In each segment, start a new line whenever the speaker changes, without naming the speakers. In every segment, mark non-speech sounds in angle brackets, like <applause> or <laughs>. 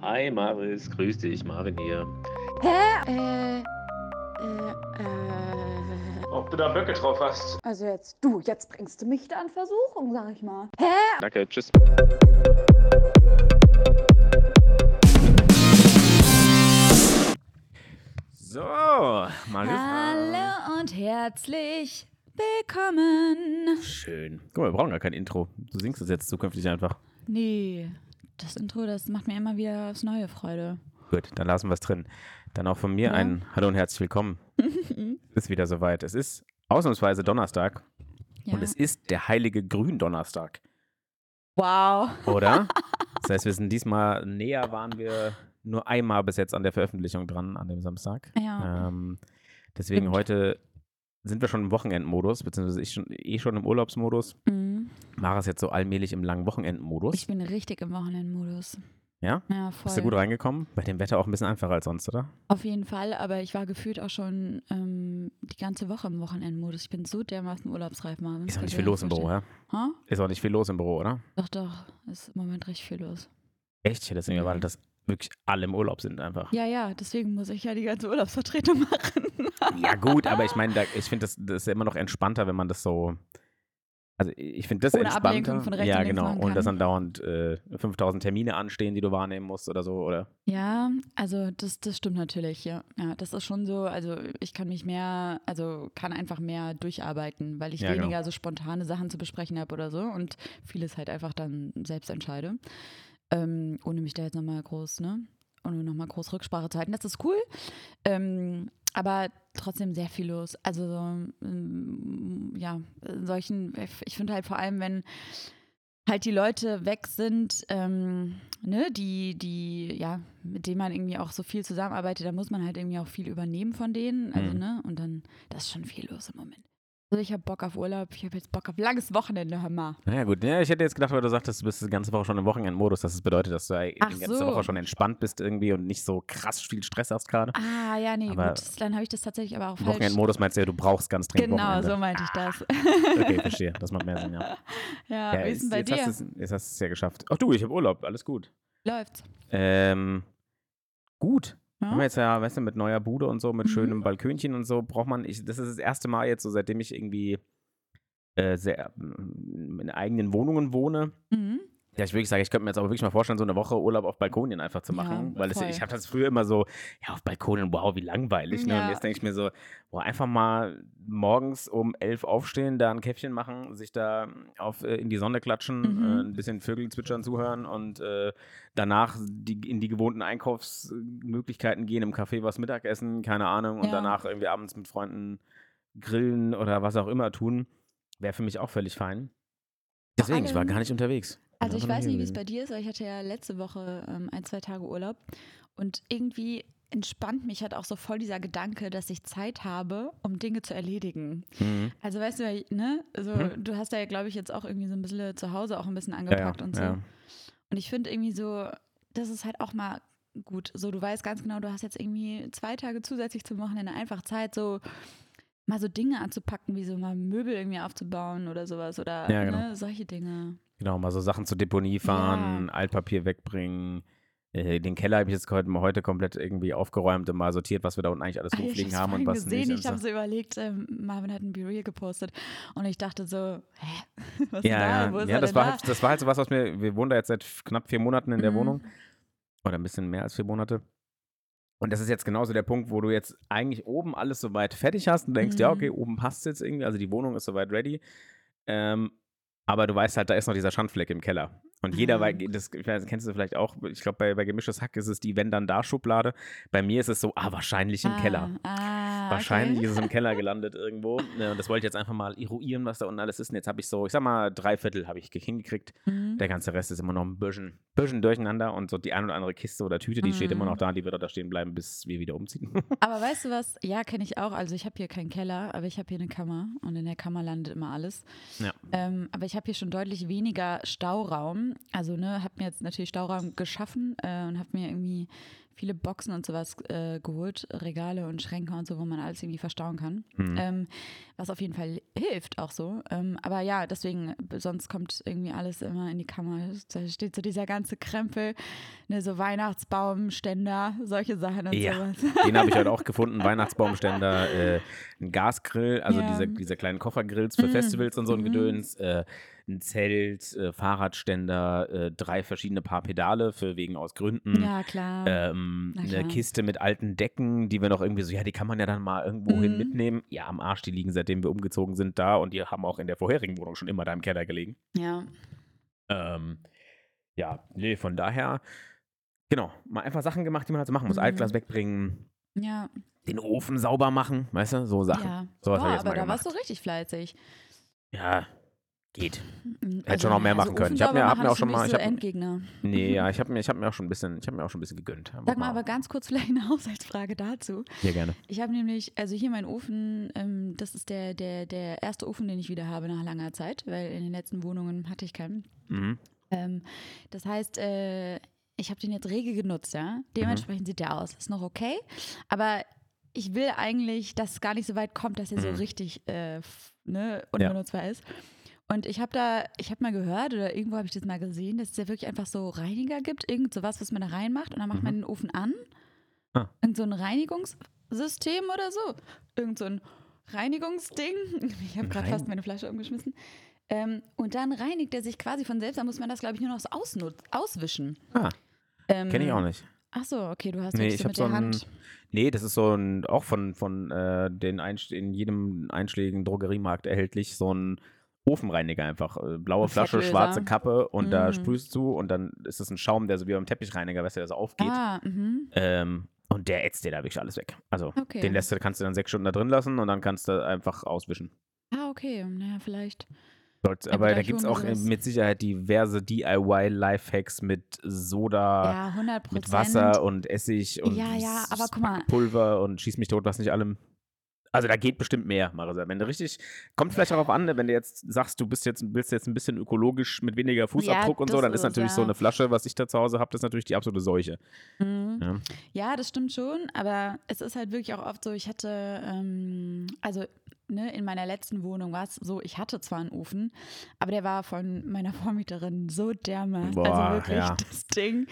Hi Maris, grüß dich, Marvin hier.
Hä? Äh, äh, äh.
Ob du da Böcke drauf hast?
Also jetzt, du, jetzt bringst du mich da in Versuchung, sag ich mal. Hä?
Danke, tschüss.
So, mal
Hallo und herzlich willkommen.
Schön. Guck mal, wir brauchen gar kein Intro. Du singst es jetzt zukünftig einfach.
Nee, das Intro, das macht mir immer wieder aufs Neue Freude.
Gut, dann lassen wir es drin. Dann auch von mir
Ja.
ein Hallo und herzlich willkommen. <laughs> ist wieder soweit. Es ist ausnahmsweise Donnerstag
Ja.
und es ist der heilige Gründonnerstag,
wow.
oder? <laughs> das heißt, wir sind diesmal näher, waren wir nur einmal bis jetzt an der Veröffentlichung dran, an dem Samstag.
Ja.
Ähm, deswegen
Stimmt.
heute sind wir schon im Wochenendmodus, beziehungsweise ich schon, eh schon im Urlaubsmodus.
Mhm.
Mara ist jetzt so allmählich im langen Wochenendmodus.
Ich bin richtig im Wochenendmodus.
Ja?
Ja, voll.
Bist du gut reingekommen? Bei dem Wetter auch ein bisschen einfacher als sonst, oder?
Auf jeden Fall, aber ich war gefühlt auch schon ähm, die ganze Woche im Wochenendmodus. Ich bin so dermaßen urlaubsreif, Marvin.
Ist auch nicht viel los im Büro, ja?
Ha?
Ist auch nicht viel los im Büro, oder?
Doch, doch. Ist im Moment richtig viel los.
Echt? Ich hätte nicht
Ja.
erwartet, dass wirklich alle im Urlaub sind einfach.
Ja, ja, deswegen muss ich ja die ganze Urlaubsvertretung <laughs> machen.
Ja, gut, aber ich meine, ich finde, das, das ist ja immer noch entspannter, wenn man das so. Also, ich finde das
Ohne
entspannter.
Ablenkung von rechts
ja,
und
genau. Und dass dann dauernd äh, 5000 Termine anstehen, die du wahrnehmen musst oder so, oder?
Ja, also das, das stimmt natürlich, ja. Ja, das ist schon so, also ich kann mich mehr, also kann einfach mehr durcharbeiten, weil ich
Ja, genau.
weniger so spontane Sachen zu besprechen habe oder so und vieles halt einfach dann selbst entscheide. Ähm, ohne mich da jetzt nochmal groß, ne? Ohne nochmal groß Rücksprache zu halten. Das ist cool. Ähm, aber trotzdem sehr viel los. Also so, ähm, ja, solchen, ich finde halt vor allem, wenn halt die Leute weg sind, ähm, ne, die, die, ja, mit denen man irgendwie auch so viel zusammenarbeitet, da muss man halt irgendwie auch viel übernehmen von denen. Also,
Mhm.
ne, und dann, das ist schon viel los im Moment. Also ich habe Bock auf Urlaub, ich habe jetzt Bock auf langes Wochenende, hör mal.
Naja, gut. Ja, ich hätte jetzt gedacht, weil du sagtest, du bist die ganze Woche schon im Wochenendmodus, dass es bedeutet, dass du die ganze
so.
Woche schon entspannt bist irgendwie und nicht so krass viel Stress hast gerade.
Ah, ja, nee,
Aber
gut, dann habe ich das tatsächlich aber auch falsch.
Wochenendmodus meinst du ja, du brauchst ganz dringend
Genau,
Wochenende.
so meinte ich das.
Okay, verstehe. <laughs> Das macht mehr Sinn, ja.
ja,
ja
wie ist denn bei dir?
Hast jetzt hast du es ja geschafft. Ach du, ich habe Urlaub, alles gut.
Läuft's.
Ähm, gut.
Ja?
Haben wir jetzt ja, weißt du, mit neuer Bude und so, mit
Mhm.
schönem Balkönchen und so, braucht man, ich, das ist das erste Mal jetzt so, seitdem ich irgendwie äh, sehr, in eigenen Wohnungen wohne.
Mhm.
Ja, ich wirklich sage, ich könnte mir jetzt aber wirklich mal vorstellen, so eine Woche Urlaub auf Balkonien einfach zu
Ja,
machen. weil es, ich habe das früher immer so, ja, auf Balkonien, wow, wie langweilig. Ne?
Ja.
Und jetzt denke ich mir so, boah, einfach mal morgens um elf aufstehen, da ein Käffchen machen, sich da auf, äh, in die Sonne klatschen,
Mhm.
äh, ein bisschen Vögel zwitschern zuhören und äh, danach die, in die gewohnten Einkaufsmöglichkeiten gehen, im Café was Mittagessen, keine Ahnung, und
Ja.
danach irgendwie abends mit Freunden grillen oder was auch immer tun, wäre für mich auch völlig fein. Deswegen, ich war gar nicht unterwegs.
Also ich weiß nicht, wie es bei dir ist, aber ich hatte ja letzte Woche ähm, ein, zwei Tage Urlaub und irgendwie entspannt mich halt auch so voll dieser Gedanke, dass ich Zeit habe, um Dinge zu erledigen.
Mhm.
Also weißt du, ne, also
Mhm.
du hast ja, glaube ich, jetzt auch irgendwie so ein bisschen zu Hause auch ein bisschen angepackt und so.
ja.
Und ich finde irgendwie so, das ist halt auch mal gut. So, du weißt ganz genau, du hast jetzt irgendwie zwei Tage zusätzlich zum Wochenende einfach Zeit, so mal so Dinge anzupacken, wie so mal Möbel irgendwie aufzubauen oder sowas oder
Ja, genau.
ne, solche Dinge.
Genau, mal so Sachen zur Deponie fahren, Altpapier wegbringen. Äh, Den Keller habe ich jetzt heute, heute komplett irgendwie aufgeräumt und mal sortiert, was wir da unten eigentlich alles rumfliegen haben und was
gesehen,
nicht.
Ich habe so überlegt, ähm, Marvin hat ein Be-Real gepostet und ich dachte so, hä, <laughs> was ist
ja,
da? Wo
ja,
ist
ja
er
das, war
da?
halt, das war halt so was, was mir, wir wohnen da jetzt seit knapp vier Monaten in der
Mhm.
Wohnung. Oder ein bisschen mehr als vier Monate. Und das ist jetzt genauso der Punkt, wo du jetzt eigentlich oben alles soweit fertig hast und denkst, ja,
Mhm.
okay, oben passt es jetzt irgendwie, also die Wohnung ist soweit ready. Ähm, aber du weißt halt, da ist noch dieser Schandfleck im Keller. Und jeder,
Ah.
wei- das kennst du vielleicht auch, ich glaube, bei, bei Gemischtes Hack ist es die Wenn dann da Schublade. Bei mir ist es so, ah, wahrscheinlich im Keller.
Ah,
Wahrscheinlich
okay.
ist es im Keller <laughs> gelandet irgendwo. Ne, Und das wollte ich jetzt einfach mal eruieren, was da unten alles ist. Und jetzt habe ich so, ich sag mal, drei Viertel habe ich ge- hingekriegt.
Mhm.
Der ganze Rest ist immer noch ein bisschen, bisschen durcheinander. Und so die ein oder andere Kiste oder Tüte, die steht immer
Mhm.
noch da. Die wird auch da stehen bleiben, bis wir wieder umziehen. <laughs>
Aber weißt du was? Ja, kenne ich auch. Also ich habe hier keinen Keller, aber ich habe hier eine Kammer und in der Kammer landet immer alles.
ja.
Ähm, aber ich habe hier schon deutlich weniger Stauraum. Also ne, habe mir jetzt natürlich Stauraum geschaffen äh, und habe mir irgendwie viele Boxen und sowas äh, geholt, Regale und Schränke und so, wo man alles irgendwie verstauen kann.
Mhm.
Ähm, was auf jeden Fall hilft auch so. Ähm, aber ja, deswegen, sonst kommt irgendwie alles immer in die Kammer. Da steht so dieser ganze Krempel, ne, so Weihnachtsbaumständer, solche Sachen und
Ja.
sowas.
Den habe ich heute auch <laughs> gefunden. Weihnachtsbaumständer, äh, ein Gasgrill, also
Ja.
diese, diese kleinen Koffergrills für
Mm,
Festivals und so ein
mhm.
Gedöns, äh, ein Zelt, äh, Fahrradständer, äh, drei verschiedene Paar Pedale für wegen aus Gründen.
Ja, klar.
Ähm,
Na
eine
klar.
Kiste mit alten Decken, die wir noch irgendwie so, ja, die kann man ja dann mal irgendwo hin
Mhm.
mitnehmen. Ja, am Arsch, die liegen seitdem wir umgezogen sind da und die haben auch in der vorherigen Wohnung schon immer da im Keller gelegen.
ja.
Ähm, ja, nee, von daher, genau, mal einfach Sachen gemacht, die man halt so machen muss.
Mhm.
Altglas wegbringen,
Ja,
den Ofen sauber machen, weißt du, so Sachen.
ja.
Sowas hab
Boah, aber da warst du richtig fleißig.
Ja, geht.
Mhm,
Hätte schon noch mehr machen können. Ich hab
Ofen
mir- hab mir auch schon mal- ich
so
hab-
Endgegner.
Nee, ja, <laughs> ich habe mir, ich hab mir auch schon ein bisschen, ich habe mir auch schon ein bisschen gegönnt.
Sag mal aber ganz kurz vielleicht eine <laughs> Haushaltsfrage dazu.
Ja, gerne.
Ich habe nämlich, also hier mein Ofen, ähm, das ist der, der, der erste Ofen, den ich wieder habe nach langer Zeit, weil in den letzten Wohnungen hatte ich keinen.
Mhm.
Ähm, das heißt, äh, ich habe den jetzt rege genutzt, ja. Dementsprechend sieht der aus. Ist noch okay. Aber ich will eigentlich, dass es gar nicht so weit kommt, dass er so
Mhm.
richtig äh, ne, unbenutzbar ist. Und ich habe da, ich habe mal gehört oder irgendwo habe ich das mal gesehen, dass es ja wirklich einfach so Reiniger gibt, irgend sowas, was man da reinmacht und dann macht man
Mhm.
den Ofen an.
Ah.
Irgend so ein Reinigungssystem oder so. Irgend so ein Reinigungsding. <laughs> Ich habe gerade fast meine Flasche umgeschmissen. Ähm, und dann reinigt er sich quasi von selbst. Da muss man das, glaube ich, nur noch so auswischen.
Ah,
Ähm,
kenne ich auch nicht.
Ach so, okay, du hast
Nee, ich
so mit
so
der
ein-
Hand.
Nee, das ist so ein, auch von, von äh, den Einst in jedem einschlägigen Drogeriemarkt erhältlich, so ein Ofenreiniger einfach. Äh, blaue
Ein
Flasche, schwarze Kappe und da
Mhm.
sprühst du und dann ist es ein Schaum, der so wie beim Teppichreiniger, weißt du, der so aufgeht.
Ah, mhm.
Ähm, und der ätzt dir da wirklich alles weg. Also
Okay.
den lässt du, kannst du dann sechs Stunden da drin lassen und dann kannst du einfach auswischen.
Ah, okay. Naja, vielleicht.
Sollt-
Ja,
aber da gibt es auch äh, mit Sicherheit diverse DIY-Lifehacks mit Soda,
ja, 100 Prozent.
mit Wasser und Essig und
Ja, ja.
Pulver und schieß mich tot, was nicht allem. Also da geht bestimmt mehr, Marisa. Wenn du richtig, kommt vielleicht darauf an, ne, wenn du jetzt sagst, du bist jetzt, willst jetzt ein bisschen ökologisch mit weniger Fußabdruck und so,
das
dann
ist
natürlich
es,
so
ja.
eine Flasche, was ich da zu Hause habe, das ist natürlich die absolute Seuche.
Mhm.
Ja.
Ja, das stimmt schon, aber es ist halt wirklich auch oft so, ich hatte, ähm, also ne, in meiner letzten Wohnung war es so, ich hatte zwar einen Ofen, aber der war von meiner <laughs> Vormieterin so dermaßen, also wirklich
ja.
das Ding,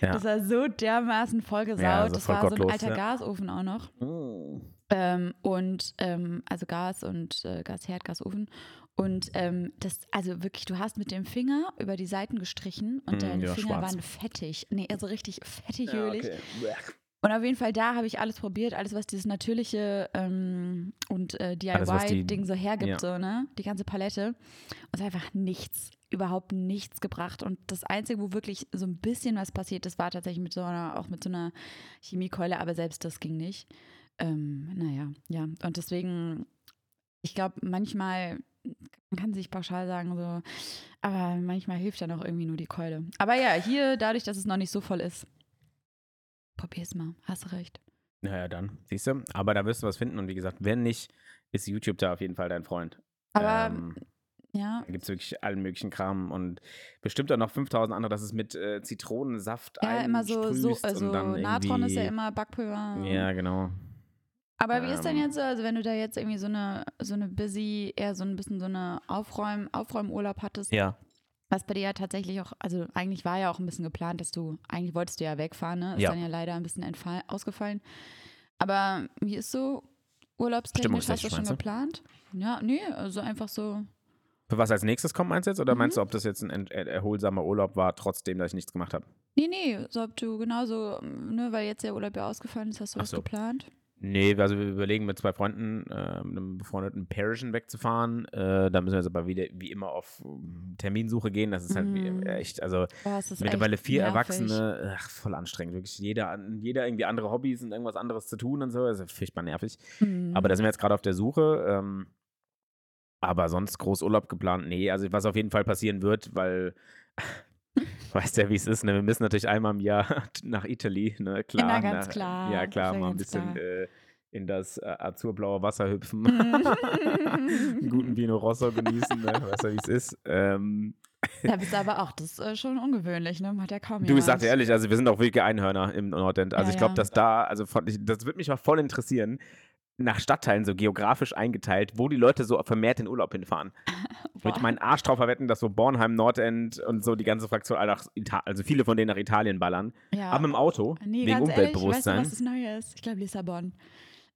Ja.
das war so dermaßen vollgesaut,
Ja, also
das
voll
war so ein alter
ja.
Gasofen auch noch. Ähm, und ähm, also Gas und äh, Gasherd, Gasofen. Und ähm, das, also wirklich, du hast mit dem Finger über die Seiten gestrichen und
Mm,
deine
ja,
Finger
schwarz.
waren fettig. Nee, also richtig fettig
Ja,
ölig.
okay.
Und auf jeden Fall da habe ich alles probiert, alles, was dieses natürliche ähm, und äh, DIY-Ding so hergibt,
ja.
so, ne? Die ganze Palette. Und es hat einfach nichts, überhaupt nichts gebracht. Und das Einzige, wo wirklich so ein bisschen was passiert ist, war tatsächlich mit so einer, auch mit so einer Chemiekeule, aber selbst das ging nicht. Ähm, naja, ja. Und deswegen, ich glaube, manchmal man kann sich pauschal sagen, so, aber manchmal hilft dann auch irgendwie nur die Keule. Aber ja, hier, dadurch, dass es noch nicht so voll ist, probier's mal, hast du recht.
Naja, dann, siehst du. Aber da wirst du was finden und wie gesagt, wenn nicht, ist YouTube da auf jeden Fall dein Freund.
Aber
ähm,
ja,
da gibt es wirklich allen möglichen Kram und bestimmt auch noch 5000 andere, dass es mit äh, Zitronensaft
ja, immer so, so also Natron ist ja immer Backpulver.
Ja, genau.
Aber wie ist denn
ähm,
jetzt so, also wenn du da jetzt irgendwie so eine, so eine busy, eher so ein bisschen so eine Aufräum, Aufräumurlaub hattest,
Ja.
was bei dir ja tatsächlich auch, also eigentlich war ja auch ein bisschen geplant, dass du, eigentlich wolltest du ja wegfahren, ne? Ist
Ja.
dann ja leider ein bisschen entfall, ausgefallen. Aber wie ist so urlaubstechnisch, hast du schon geplant? Ja, nee, also einfach so,
Für was als nächstes kommt, meinst du jetzt? Oder
Mhm.
meinst du, ob das jetzt ein er- erholsamer Urlaub war, trotzdem, dass ich nichts gemacht habe?
nee, nee, so ob du genauso, ne, weil jetzt der Urlaub ja ausgefallen ist, hast du
Ach
was
so.
geplant?
Nee, also wir überlegen mit zwei Freunden, äh, mit einem befreundeten Pärchen wegzufahren. Äh, da müssen wir jetzt aber wieder wie immer auf ähm, Terminsuche gehen. Das ist halt
Mhm.
echt, also
Boah,
mittlerweile
echt
vier
nervig.
Erwachsene, ach, voll anstrengend. Wirklich jeder, jeder irgendwie andere Hobbys und irgendwas anderes zu tun und so. Das ist furchtbar nervig.
Mhm.
Aber da sind wir jetzt gerade auf der Suche. Ähm, aber sonst groß Urlaub geplant? Nee, also was auf jeden Fall passieren wird, weil <laughs> weißt ja, wie es ist. Ne? Wir müssen natürlich einmal im Jahr <laughs> nach Italy, ne? Klar.
Na, ganz
nach,
klar,
Ja, klar,
ja
mal ein bisschen äh, in das äh, azurblaue Wasser hüpfen.
Mhm. <laughs>
einen guten Vino Rosso genießen, ne? weißt du, wie es ist. Ähm,
Da bist du aber auch, das ist äh, schon ungewöhnlich, ne? Hat ja kaum
Du, ich sag
jemand.
dir ehrlich, also wir sind auch wirklich Einhörner im Nordend. Also
Ja,
ich glaube,
ja.
dass da, also das würde mich mal voll interessieren, nach Stadtteilen so geografisch eingeteilt, wo die Leute so vermehrt in Urlaub hinfahren. <laughs> Ich würde meinen Arsch drauf verwetten, dass so Bornheim, Nordend und so die ganze Fraktion, also viele von denen nach Italien ballern.
Ja.
Aber im Auto,
Nee,
wegen
ganz ehrlich, weißt du,
Umweltbewusstsein.
was das Neue ist? Ich glaube Lissabon.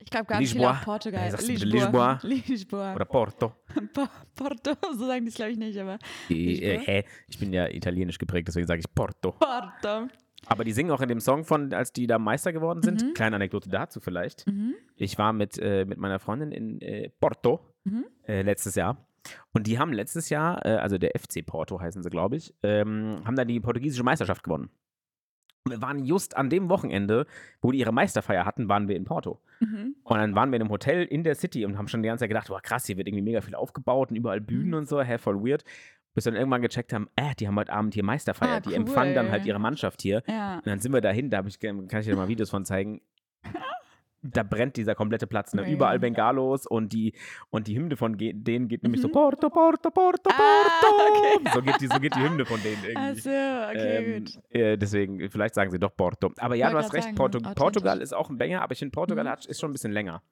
Ich glaube ganz viel
Lisboa.
auf Portugal.
Ja, du bitte
Lisboa. <laughs> Lisboa.
Oder Porto. <laughs>
Po- Porto, so sagen die es glaube ich nicht, aber
Die, äh,
Lisboa?
hä? Ich bin ja italienisch geprägt, deswegen sage ich Porto.
Porto.
Aber die singen auch in dem Song von, als die da Meister geworden sind.
Mhm.
Kleine Anekdote dazu vielleicht.
Mhm.
Ich war mit, äh, mit meiner Freundin in äh, Porto
Mhm.
äh, letztes Jahr. Und die haben letztes Jahr, äh, also der FC Porto heißen sie, glaube ich, ähm, haben da die portugiesische Meisterschaft gewonnen. Und wir waren just an dem Wochenende, wo die ihre Meisterfeier hatten, waren wir in Porto.
Mhm.
Und dann waren wir in einem Hotel in der City und haben schon die ganze Zeit gedacht, boah krass, hier wird irgendwie mega viel aufgebaut und überall Bühnen
Mhm.
und so, hä, voll weird. Bis wir dann irgendwann gecheckt haben, äh, die haben heute Abend hier Meisterfeier,
Ah,
die empfangen dann halt ihre Mannschaft hier.
Ja.
Und dann sind wir dahin, da ich, kann ich dir mal Videos von zeigen. Da brennt dieser komplette Platz. Ne? Überall Bengalos und die, und die Hymne von denen geht nämlich so
Mhm.
Porto, Porto, Porto, Porto.
Ah, okay.
so, geht die, so geht die Hymne von denen irgendwie.
Achso, okay,
Ähm,
gut.
äh, deswegen, vielleicht sagen sie doch Porto. Aber ja, du hast recht, Porto. Portugal ist auch ein Banger, aber ich finde, Portugal
Mhm.
hat, ist schon ein bisschen länger.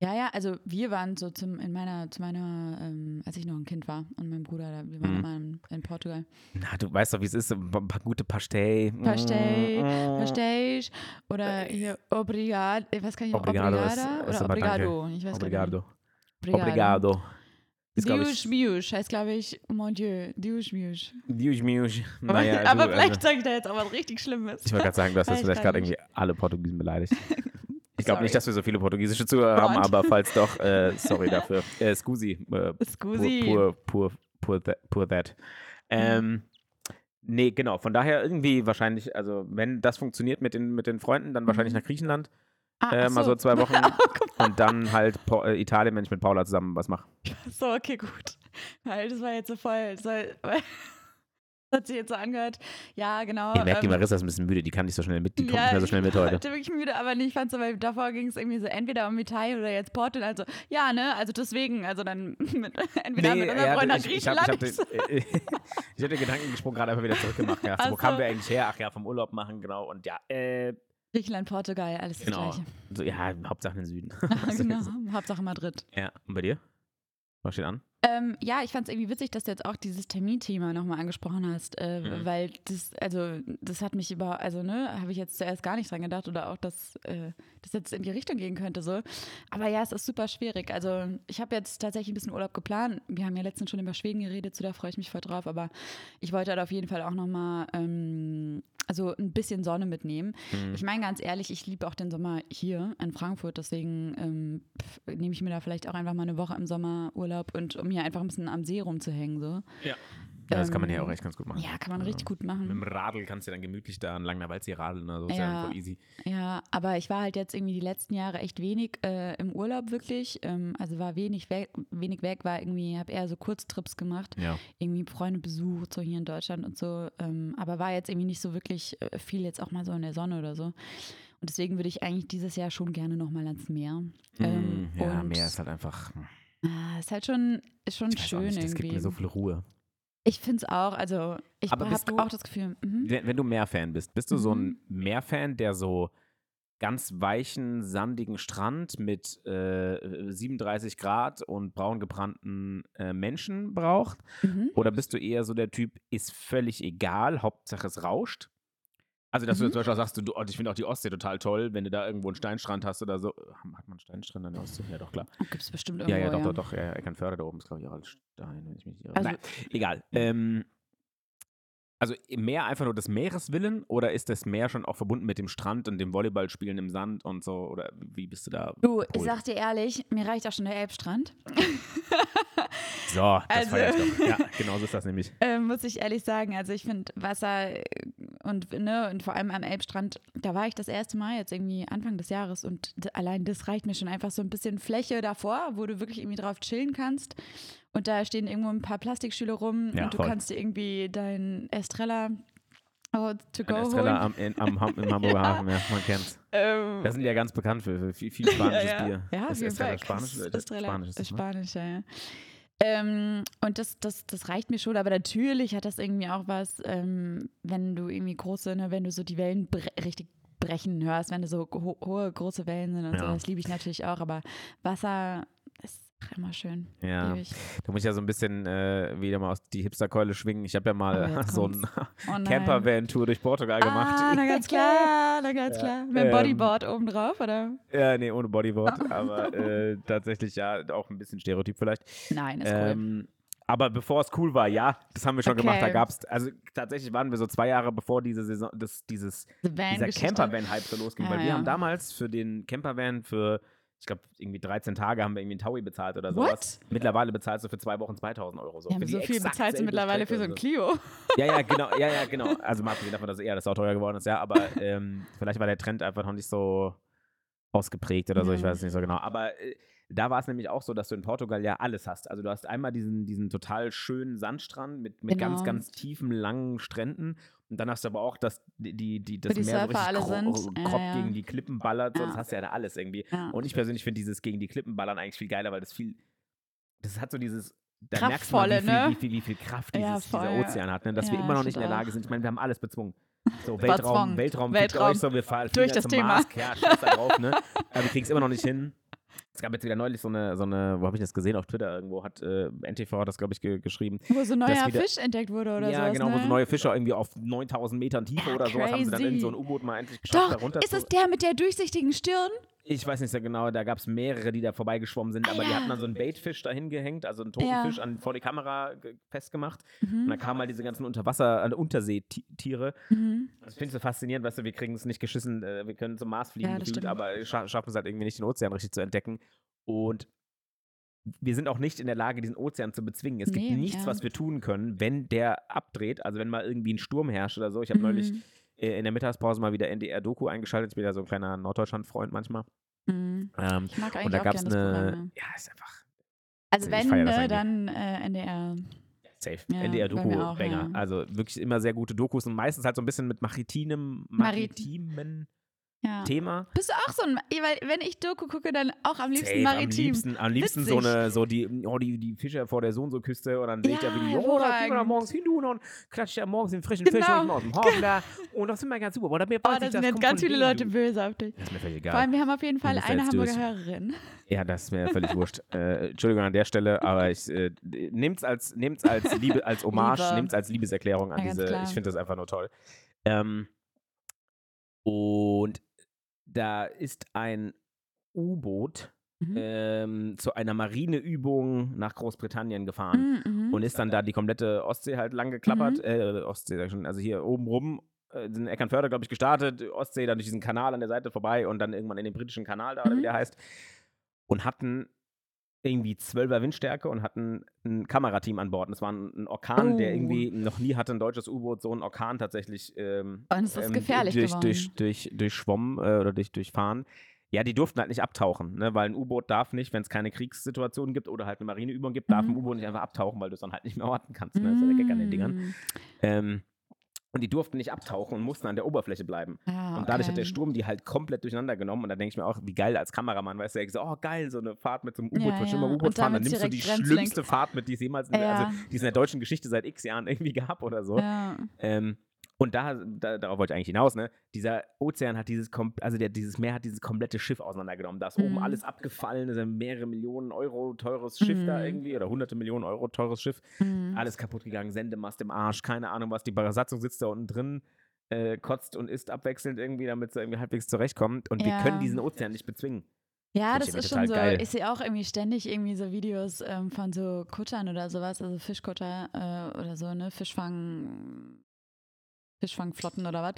Ja, ja, also wir waren so zum, in meiner, zu meiner, ähm, als ich noch ein Kind war und mein Bruder, da, wir waren
Mhm.
immer in, in Portugal.
Na, du weißt doch, wie es ist. Ein paar gute Pastei.
Pastei,
Mm.
Versteh ich? Oder hier Obrigado, äh, was kann ich
Obrigado ist-
Obrigada?
ist
Oder
aber danke.
Obrigado? Ich weiß gar
Obrigado.
nicht.
Obrigado. Ist,
Dios
ich,
mius heißt, glaube ich, mon Dieu, Dios mius.
Dios mius. <laughs>
Aber,
Naja, du,
aber
also-
vielleicht sage ich da jetzt auch was richtig Schlimmes.
Ich wollte gerade sagen, du hast jetzt vielleicht gerade irgendwie alle Portugiesen beleidigt. <laughs> Ich glaube nicht, dass wir so viele portugiesische Zuhörer haben, aber falls doch, <laughs> äh, sorry dafür. Äh, scusi. Äh,
Scusi.
Pur, pur, pur, pur, that, that. Ähm, nee, genau. Von daher irgendwie wahrscheinlich, also wenn das funktioniert mit den, mit den Freunden, dann wahrscheinlich
Mhm.
nach Griechenland.
Ah,
Äh, mal so zwei <laughs> Wochen.
Mal.
und dann halt po äh, Italien, wenn ich mit Paula zusammen was mache. <laughs>
So, okay, gut. Weil das war jetzt so voll. Das, war, hat sich jetzt so angehört. Ja, genau.
Ihr merkt, die
ähm,
Marissa ist ein bisschen müde, die kann nicht so schnell mit, die kommt nicht mehr so schnell mit
ich
heute.
heute wirklich müde, aber nicht, ich fand so, weil davor ging es irgendwie so entweder um Italien oder jetzt Portugal. Also, ja, ne, also deswegen, also dann <laughs> mit, entweder mit unserem Freund nach
ich, ich,
Griechenland. <laughs>
ich, hab den, äh, ich hab den Gedankensprung gerade einfach wieder zurückgemacht. Ja, so, wo kamen wir eigentlich her? Ach ja, vom Urlaub machen, genau. Und ja, äh,
Griechenland, Portugal, alles das
genau.
Gleiche.
So, ja, Hauptsache den Süden. <laughs>
genau, Hauptsache Madrid.
Ja, und bei dir? Was steht an?
Ähm, ja, ich fand es irgendwie witzig, dass du jetzt auch dieses Terminthema nochmal angesprochen hast, äh,
Mhm.
weil das, also, das hat mich über, also, ne, habe ich jetzt zuerst gar nicht dran gedacht oder auch, dass äh, das jetzt in die Richtung gehen könnte, so. Aber ja, es ist super schwierig. Also, ich habe jetzt tatsächlich ein bisschen Urlaub geplant. Wir haben ja letztens schon über Schweden geredet, so da freue ich mich voll drauf, aber ich wollte halt auf jeden Fall auch nochmal, ähm, also, ein bisschen Sonne mitnehmen.
Hm.
Ich meine ganz ehrlich, ich liebe auch den Sommer hier in Frankfurt, deswegen ähm, pf, nehme ich mir da vielleicht auch einfach mal eine Woche im Sommer Urlaub und um hier einfach ein bisschen am See rumzuhängen. So.
Ja. Ja, das kann man
Ähm,
ja auch echt ganz gut machen.
Ja, kann man
Also,
richtig gut
Mit dem
machen.
Radl kannst du dann gemütlich da an Langner Waldsee radeln, also ja.
Ja.
voll easy.
Ja, aber ich war halt jetzt irgendwie die letzten Jahre echt wenig äh, im Urlaub wirklich. Ähm, also war wenig weg, wenig weg, war irgendwie, habe eher so Kurztrips gemacht,
Ja.
irgendwie Freunde besucht, so hier in Deutschland und so. Ähm, aber war jetzt irgendwie nicht so wirklich äh, viel jetzt auch mal so in der Sonne oder so. Und deswegen würde ich eigentlich dieses Jahr schon gerne nochmal ans Meer. Ähm,
Mm, ja,
und-
Meer ist halt einfach.
Ah, ist halt schon, ist schon
Ich weiß auch
schön
nicht, das
irgendwie.
gibt mir so viel Ruhe.
Ich finde es auch, also ich habe auch das Gefühl, mhm.
Wenn, wenn du Meerfan bist, bist du so ein
Mhm.
Meerfan, der so ganz weichen, sandigen Strand mit äh, 37 Grad und braun gebrannten äh, Menschen braucht?
Mhm.
Oder bist du eher so der Typ, ist völlig egal, Hauptsache es rauscht? Also, dass du
Mhm.
zum Beispiel auch sagst, du, du, oh, ich finde auch die Ostsee total toll, wenn du da irgendwo einen Steinstrand hast oder so. Hat man Steinstrand an der Ostsee? Ja, doch, klar.
Gibt es bestimmt
Ja,
irgendwo,
ja, doch,
ja.
doch, doch. Ja, ja, Eckernförde da oben ist, glaube ich, auch alles Stein, wenn ich mich nicht irre.
Also-
Nein, egal. Ähm, also Meer einfach nur des Meeres willen oder ist das Meer schon auch verbunden mit dem Strand und dem Volleyballspielen im Sand und so? Oder wie bist du da?
Du, ich
Pol?
sag dir ehrlich, mir reicht auch schon der Elbstrand. <laughs>
So, das
Also-
feier ich doch. <laughs> Ja, genau so ist das nämlich.
ähm, muss ich ehrlich sagen. Also ich finde Wasser äh, und, ne, und vor allem am Elbstrand, da war ich das erste Mal jetzt irgendwie Anfang des Jahres und allein das reicht mir schon einfach so ein bisschen Fläche davor, wo du wirklich irgendwie drauf chillen kannst. Und da stehen irgendwo ein paar Plastikstühle rum
Ja,
und du
voll.
kannst dir irgendwie dein Estrella oh, to go.
Estrella am, in, am, im Hamburger <laughs>
Ja.
Hafen, ja, man kennt's.
Ähm,
Da sind die ja ganz bekannt für, für viel, viel spanisches
ja, ja.
Bier.
Ja,
ist Estrella. Spanisch? Oder
Estrella
Spanisch ist ne?
Spanisch, ja. Ähm, und das, das, das reicht mir schon, aber natürlich hat das irgendwie auch was, ähm, wenn du irgendwie große, ne, wenn du so die Wellen bre richtig brechen hörst, wenn du so ho hohe, große Wellen sind und so, das liebe ich natürlich auch, aber Wasser ist auch immer schön.
Ja.
Liebe ich.
Du musst ja so ein bisschen äh, wieder mal aus die Hipsterkeule schwingen. Ich habe ja mal
Oh, <laughs>
so ein.
Oh.
Campervan-Tour durch Portugal gemacht.
Ah, na <laughs> ganz klar, na ganz klar. Mit
Ähm,
Bodyboard oben drauf, oder?
Ja, nee, ohne Bodyboard, <laughs> aber äh, tatsächlich ja, auch ein bisschen Stereotyp vielleicht.
Nein, ist cool.
Ähm, aber bevor es cool war, ja, das haben wir schon gemacht. Da
Okay.
gab es, also tatsächlich waren wir so zwei Jahre bevor diese Saison, das, dieses, dieser. Campervan-Hype so losging.
Ja,
weil wir
ja.
haben damals für den Campervan für, ich glaube, irgendwie 13 Tage haben wir irgendwie einen Taui bezahlt oder
What?
sowas. Mittlerweile bezahlst du für zwei Wochen 2000 Euro. So,
Ja, so viel bezahlst du mittlerweile für so
Strecke
ein Clio. <laughs>
Ja, ja, genau, ja, ja, genau. Also mal abgesehen davon, dass eher das auch teuer geworden ist, ja, aber <laughs> ähm, vielleicht war der Trend einfach noch nicht so ausgeprägt oder so, ich
Ja.
weiß es nicht so genau. Aber äh, da war es nämlich auch so, dass du in Portugal ja alles hast. Also du hast einmal diesen, diesen total schönen Sandstrand mit, mit ganz,
Genau.
ganz tiefen, langen Stränden. Und dann hast du aber auch, dass die, die, das
die
Meer so
Surfer
richtig
alle
kro
sind. Ja, ja.
gegen die Klippen ballert. So,
Ja.
Das hast du ja da alles irgendwie.
Ja.
Und ich persönlich finde dieses gegen die Klippen ballern eigentlich viel geiler, weil das viel, das hat so dieses, da merkst du mal, wie
Kraftvolle,
viel,
ne?
wie viel, wie viel Kraft
Ja,
dieses, dieser
voll.
Ozean hat, ne? dass wir
Ja,
immer noch nicht in der Lage sind. Ich meine, wir haben alles bezwungen. So. <laughs> Weltraum, Weltraum, fickt
Weltraum.
euch so, wir fahren
Durch das
zum
Thema.
Mars, ja, scheiß da drauf, ne? Aber wir <laughs> kriegen es immer noch nicht hin. Es gab jetzt wieder neulich so eine, so eine wo habe ich das gesehen? Auf Twitter irgendwo hat äh, NTV hat das, glaube ich, ge geschrieben.
Wo so ein neuer
wieder-
Fisch entdeckt wurde oder
ja,
sowas,
genau,
ne?
wo so neue Fische irgendwie auf 9000 Metern Tiefe
Ja,
oder sowas haben sie dann irgend so ein U-Boot mal endlich geschafft, da
Doch, ist es der mit der durchsichtigen Stirn?
Ich weiß nicht so genau, da gab es mehrere, die da vorbeigeschwommen sind,
Ah,
aber die
ja.
hatten dann so einen Baitfisch dahin gehängt, also einen toten
Ja.
Fisch an, vor die Kamera ge- festgemacht. Und
Mhm.
dann kamen halt diese ganzen Unterwasser, äh, Unterseetiere.
Mhm.
Das finde ich so faszinierend, weißt du, wir kriegen es nicht geschissen, äh, wir können zum Mars fliegen,
Ja,
gefühlt, aber scha schaffen es halt irgendwie nicht, den Ozean richtig zu entdecken. Und wir sind auch nicht in der Lage, diesen Ozean zu bezwingen. Es gibt
Nee,
nichts,
ja.
was wir tun können, wenn der abdreht, also wenn mal irgendwie ein Sturm herrscht oder so. Ich habe neulich
Mhm.
äh, in der Mittagspause mal wieder NDR-Doku eingeschaltet. Ich bin ja so ein kleiner Norddeutschland-Freund manchmal.
Mhm.
Ähm,
Ich mag eigentlich
und da gab es eine, ja, ist einfach
Also
ich
wenn, ne, dann äh, NDR.
safe.
Ja,
NDR-Doku-Banger.
ja.
Also wirklich immer sehr gute Dokus und meistens halt so ein bisschen mit maritinem,
Marit-
maritimen
Ja.
Thema.
Bist du auch so ein, weil wenn ich Doku gucke, dann auch am liebsten
Safe,
maritim.
Am liebsten, am liebsten so, eine, so die, oh, die, die Fische vor der so und so Küste und dann sehe ich da
Ja,
wie die, oh, da gehen wir da morgens hin und klatscht ja morgens den frischen
Genau.
Fisch aus dem Hafen da <laughs> und das sind wir ganz super. Oder mir
Oh,
weiß
da
ich,
sind
das
jetzt ganz viele Leute böse auf dich.
Das ist mir völlig
Vor
egal.
allem, wir haben auf jeden Fall eine
durch.
Hamburger Hörerin.
Ja, das ist mir völlig wurscht. Äh, Entschuldigung an der Stelle, <laughs> aber ich äh, nehmt's als nehmt's als Liebe, als Hommage,
Liebe.
nehmt's als Liebeserklärung an
Ja,
diese.
klar.
Ich finde das einfach nur toll. Ähm, und da ist ein U-Boot
Mhm.
ähm, zu einer Marineübung nach Großbritannien gefahren
Mhm, mhm.
und ist dann da die komplette Ostsee halt lang geklappert.
Mhm.
Äh, Ostsee, sag ich schon, also hier oben rum. äh, In Eckernförde, glaube ich, gestartet, Ostsee, dann durch diesen Kanal an der Seite vorbei und dann irgendwann in den britischen Kanal da, oder
Mhm.
wie der heißt. Und hatten irgendwie 12er Windstärke und hatten ein Kamerateam an Bord. Und es war ein, Orkan, der
Oh.
irgendwie noch nie hatte ein deutsches U-Boot so einen Orkan tatsächlich ähm,
Und es ist
ähm,
gefährlich
durch, durch, durch, durchschwommen äh, oder durch, durchfahren. Ja, die durften halt nicht abtauchen, ne? weil ein U-Boot darf nicht, wenn es keine Kriegssituation gibt oder halt eine Marineübung gibt, darf ein
Mhm.
U-Boot nicht einfach abtauchen, weil du es dann halt nicht mehr orten kannst. Ne? Das ist ja der Gag an den Dingern.
Mm.
Ähm, und die durften nicht abtauchen und mussten an der Oberfläche bleiben.
Ah,
Und dadurch hat der
okay.
Sturm die halt komplett durcheinander genommen. Und da denke ich mir auch, wie geil als Kameramann, weißt du, ich so, oh geil, so eine Fahrt mit so einem U-Boot,
Ja,
ja, mal U-Boot fahren, dann nimmst du die
Grenzlenk-
schlimmste Fahrt mit, die es jemals, in,
Ja.
also die es in der deutschen Geschichte seit x Jahren <laughs> irgendwie gab oder so.
Ja.
Ähm, und da, da, darauf wollte ich eigentlich hinaus, ne? Dieser Ozean hat dieses, also der, dieses Meer hat dieses komplette Schiff auseinandergenommen. Da ist oben
Mhm.
alles abgefallen, ist ein mehrere Millionen Euro teures Schiff da
Mhm.
irgendwie oder hunderte Millionen Euro teures Schiff.
Mhm.
Alles kaputt gegangen, Sendemast im Arsch, keine Ahnung was. Die Besatzung sitzt da unten drin, äh, kotzt und isst abwechselnd irgendwie, damit sie irgendwie halbwegs zurechtkommt. Und wir
Ja.
können diesen Ozean nicht bezwingen.
Ja, das ist schon so.
geil.
Ich sehe auch irgendwie ständig irgendwie so Videos ähm, von so Kutschern oder sowas, also Fischkutter äh, oder so, ne, Fischfang. Fischfangflotten oder was,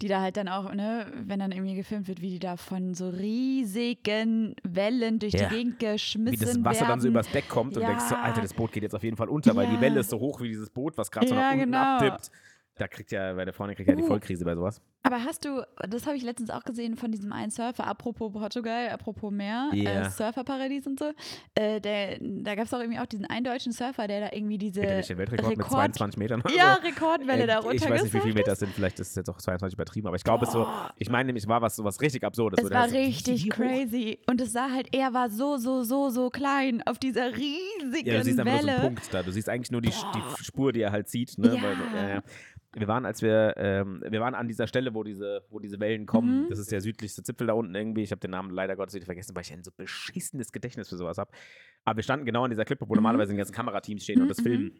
die da halt dann auch, ne, wenn dann irgendwie gefilmt wird, wie die da von so riesigen Wellen durch
Ja.
die Gegend geschmissen
Wie das Wasser
werden.
dann so übers Deck kommt und
Ja.
denkst so, Alter, das Boot geht jetzt auf jeden Fall unter, weil die. Welle ist so hoch wie dieses Boot, was gerade so nach unten
genau.
abdippt. Da kriegt ja, bei der vorne kriegt ja die
Uh.
Vollkrise bei sowas.
Aber hast du, das habe ich letztens auch gesehen von diesem einen Surfer, apropos Portugal, apropos Meer,
Ja.
äh, Surferparadies und so. Äh, der, da gab es auch irgendwie auch diesen einen deutschen Surfer, der da irgendwie diese
der den Weltrekord mit
Rekord-
22 Metern?
ja,
so?
Rekordwelle
Äh,
da
Ich weiß nicht, wie viele Meter es sind. Vielleicht ist es jetzt auch 22 übertrieben, aber ich glaube, es so.
Boah.
Ich meine nämlich, es war was, so was richtig Absurdes.
Es
so,
war
so,
richtig
hoch?
crazy. Und es sah halt, er war so, so, so, so klein auf dieser riesigen
Ja, du siehst einfach nur so
Welle.
einen Punkt da. Du siehst eigentlich nur die, die Spur, die er halt sieht. Ne?
Ja.
Weil, wir waren, als wir, ähm, wir waren an dieser Stelle, wo diese, wo diese Wellen kommen.
Mhm.
Das ist der südlichste Zipfel da unten irgendwie. Ich habe den Namen leider Gottes wieder vergessen, weil ich ein so beschissenes Gedächtnis für sowas habe. Aber wir standen genau an dieser Klippe, wo
Mhm.
normalerweise die ganzen Kamerateams stehen und das
Mhm,
filmen.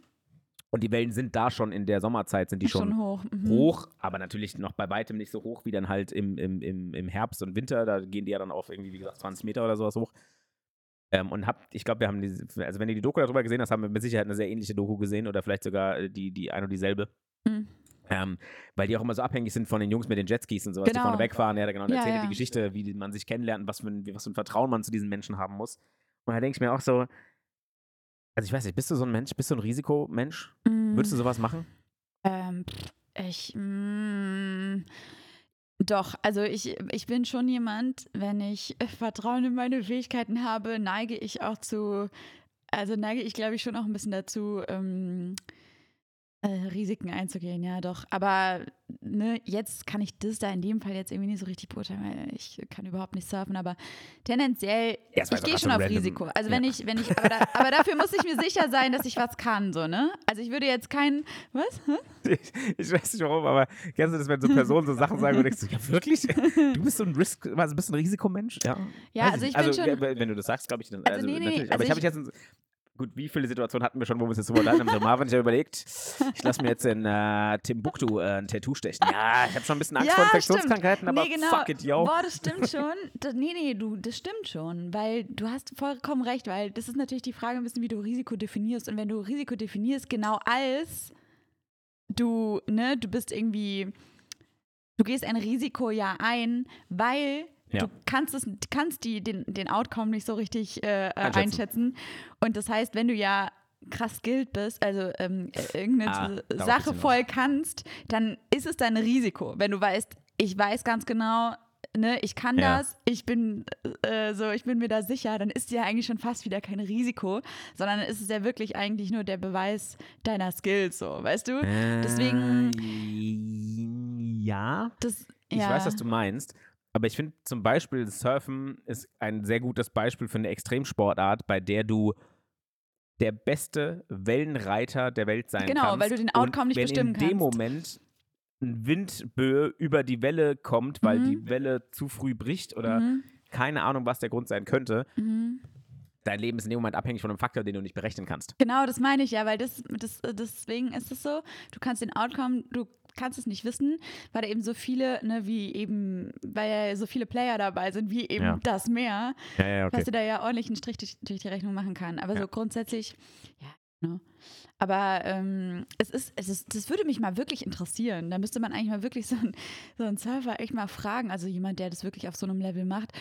Und die Wellen sind da schon in der Sommerzeit, sind die schon,
hoch. Mhm.
hoch, aber natürlich noch bei weitem nicht so hoch wie dann halt im, im, im, im Herbst und Winter. Da gehen die ja dann auf irgendwie, wie gesagt, 20 Meter oder sowas hoch. Ähm, und hab, ich glaube, wir haben diese, also wenn du die Doku darüber gesehen hast, haben wir mit Sicherheit eine sehr ähnliche Doku gesehen oder vielleicht sogar äh, die, die ein und dieselbe.
Mhm.
Ähm, weil die auch immer so abhängig sind von den Jungs mit den Jetskis und sowas, die
Genau.
vorne wegfahren. Ja, genau, und
Ja,
erzählt
ja.
die Geschichte, wie die- man sich kennenlernt und was für, ein, was für ein Vertrauen man zu diesen Menschen haben muss. Und da denke ich mir auch so, also ich weiß nicht, bist du so ein Mensch, bist du ein Risikomensch?
Mhm.
Würdest du sowas machen?
Ähm, ich. Mm, doch, also ich, ich bin schon jemand, wenn ich Vertrauen in meine Fähigkeiten habe, neige ich auch zu, also neige ich, glaube ich, schon auch ein bisschen dazu, ähm, äh, Risiken einzugehen, ja, doch. Aber ne, jetzt kann ich das da in dem Fall jetzt irgendwie nicht so richtig beurteilen, weil ich kann überhaupt nicht surfen, aber tendenziell,
Ja,
ich gehe schon auf
random.
Risiko. Also
Ja.
wenn ich, wenn ich, aber, da, aber dafür muss ich mir sicher sein, dass ich was kann, so, ne? Also ich würde jetzt keinen, was?
Ich, ich weiß nicht warum, aber kennst du das, wenn so Personen so Sachen sagen und denkst, du, ja wirklich? Du bist so ein Risk, also bist ein Risikomensch? Ja.
Ja,
Weiß
also ich bin
also,
schon-
ja, wenn du das sagst, glaube ich, dann,
Also
also,
nee, nee,
natürlich.
also
aber ich habe jetzt, gut, wie viele Situationen hatten wir schon, wo wir uns jetzt so unterhalten haben? So, Marvin, ich habe überlegt, ich lasse mir jetzt in äh, Timbuktu äh, ein Tattoo stechen. Ja, ich habe schon ein bisschen Angst
Ja,
vor Infektionskrankheiten, aber
nee, genau.
fuck it, yo.
Boah, das stimmt schon. Das, nee, nee, du, das stimmt schon, weil du hast vollkommen recht, weil das ist natürlich die Frage ein bisschen, wie du Risiko definierst. Und wenn du Risiko definierst, genau als du, ne, du bist irgendwie, du gehst ein Risiko ja ein, weil
Ja.
du kannst es, kannst die, den, den Outcome nicht so richtig äh,
Einschätzen.
einschätzen. Und das heißt, wenn du ja krass skilled bist, also ähm, äh, irgendeine
Ah,
Sache voll kannst, dann ist es dein Risiko. Wenn du weißt, ich weiß ganz genau, ne, ich kann
Ja.
das, ich bin äh, so, ich bin mir da sicher, dann ist ja eigentlich schon fast wieder kein Risiko, sondern ist es ja wirklich eigentlich nur der Beweis deiner Skills, so, weißt du? Deswegen-
Äh, ja.
Das,
Ich
ja.
weiß, was du meinst. Aber ich finde zum Beispiel Surfen ist ein sehr gutes Beispiel für eine Extremsportart, bei der du der beste Wellenreiter der Welt sein
Genau,
kannst.
weil du den Outcome nicht
wenn
bestimmen
in dem
kannst.
Moment ein Windböe über die Welle kommt, weil
Mhm.
die Welle zu früh bricht oder
Mhm.
keine Ahnung, was der Grund sein könnte,
Mhm.
dein Leben ist in dem Moment abhängig von einem Faktor, den du nicht berechnen kannst.
Genau, das meine ich ja, weil das, das, deswegen ist es so, du kannst den Outcome, du kannst es nicht wissen, weil da eben so viele, ne, wie eben, weil ja so viele Player dabei sind, wie eben
Ja.
das Meer,
Ja, ja,
dass du da ja ordentlich einen Strich durch, durch die Rechnung machen kann. Aber so grundsätzlich, ja, ne. Aber ähm, es ist, es ist, das würde mich mal wirklich interessieren. Da müsste man eigentlich mal wirklich so einen so einen Surfer echt mal fragen, also jemand, der das wirklich auf so einem Level macht,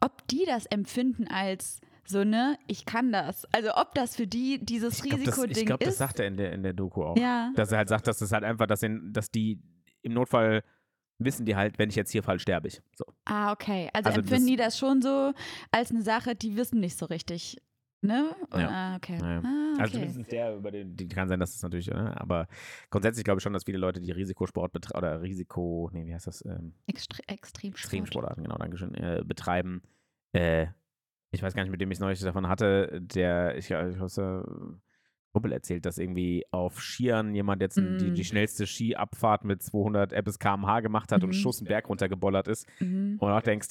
ob die das empfinden als so, ne, ich kann das. Also ob das für die dieses
Ich glaube, das,
Risikoding
ich glaub, das
ist.
sagt er in der, in der Doku auch.
ja.
Dass er halt sagt, dass es halt einfach, dass, in, dass die im Notfall wissen die halt, wenn ich jetzt hier fall, sterbe ich. So.
Ah, okay. Also,
Also
empfinden
das-
die das schon so als eine Sache, die wissen nicht so richtig. Ne?
Ja.
Ah, okay.
Ja, ja.
Ah, okay.
Also zumindest der, über den, die kann sein, dass es natürlich, ne? aber grundsätzlich glaube ich schon, dass viele Leute, die Risikosport betreiben, oder Risiko, nee, wie heißt das? Ähm,
Extre Extremsport.
Extremsportarten, genau, Dankeschön, äh, betreiben. Äh, ich weiß gar nicht, mit dem ich es neulich davon hatte, der, ich, ja, ich habe Kumpel erzählt, dass irgendwie auf Skiern jemand jetzt die,
Mm.
die schnellste Skiabfahrt mit 200 bis km/h gemacht hat und
Mhm.
Schuss einen Berg runtergebollert ist.
Mhm.
Und auch denkst,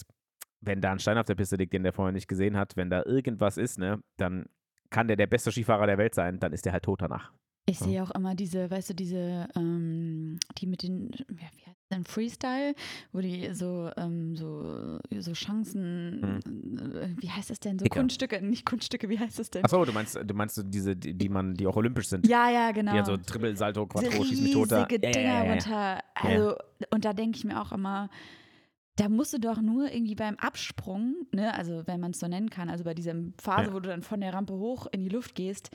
wenn da ein Stein auf der Piste liegt, den der vorher nicht gesehen hat, wenn da irgendwas ist, ne, dann kann der der beste Skifahrer der Welt sein, dann ist der halt tot danach.
Ich sehe auch immer diese, weißt du, diese, ähm, die mit den, ja, wie heißt das denn, Freestyle, wo die so, ähm, so, so Chancen, äh, wie heißt das denn, so
Kicker.
Kunststücke, nicht Kunststücke, wie heißt das denn?
Achso, du meinst, du meinst so diese, die, die man, die auch olympisch sind.
Ja, ja, genau.
Haben so Triple, Salto, Quattro, Schieß mich tot. da.
riesige
Ja, ja,
Dinger
ja, ja.
runter. Also, und da denke ich mir auch immer, da musst du doch nur irgendwie beim Absprung, ne, also wenn man es so nennen kann, also bei dieser Phase,
Ja.
wo du dann von der Rampe hoch in die Luft gehst,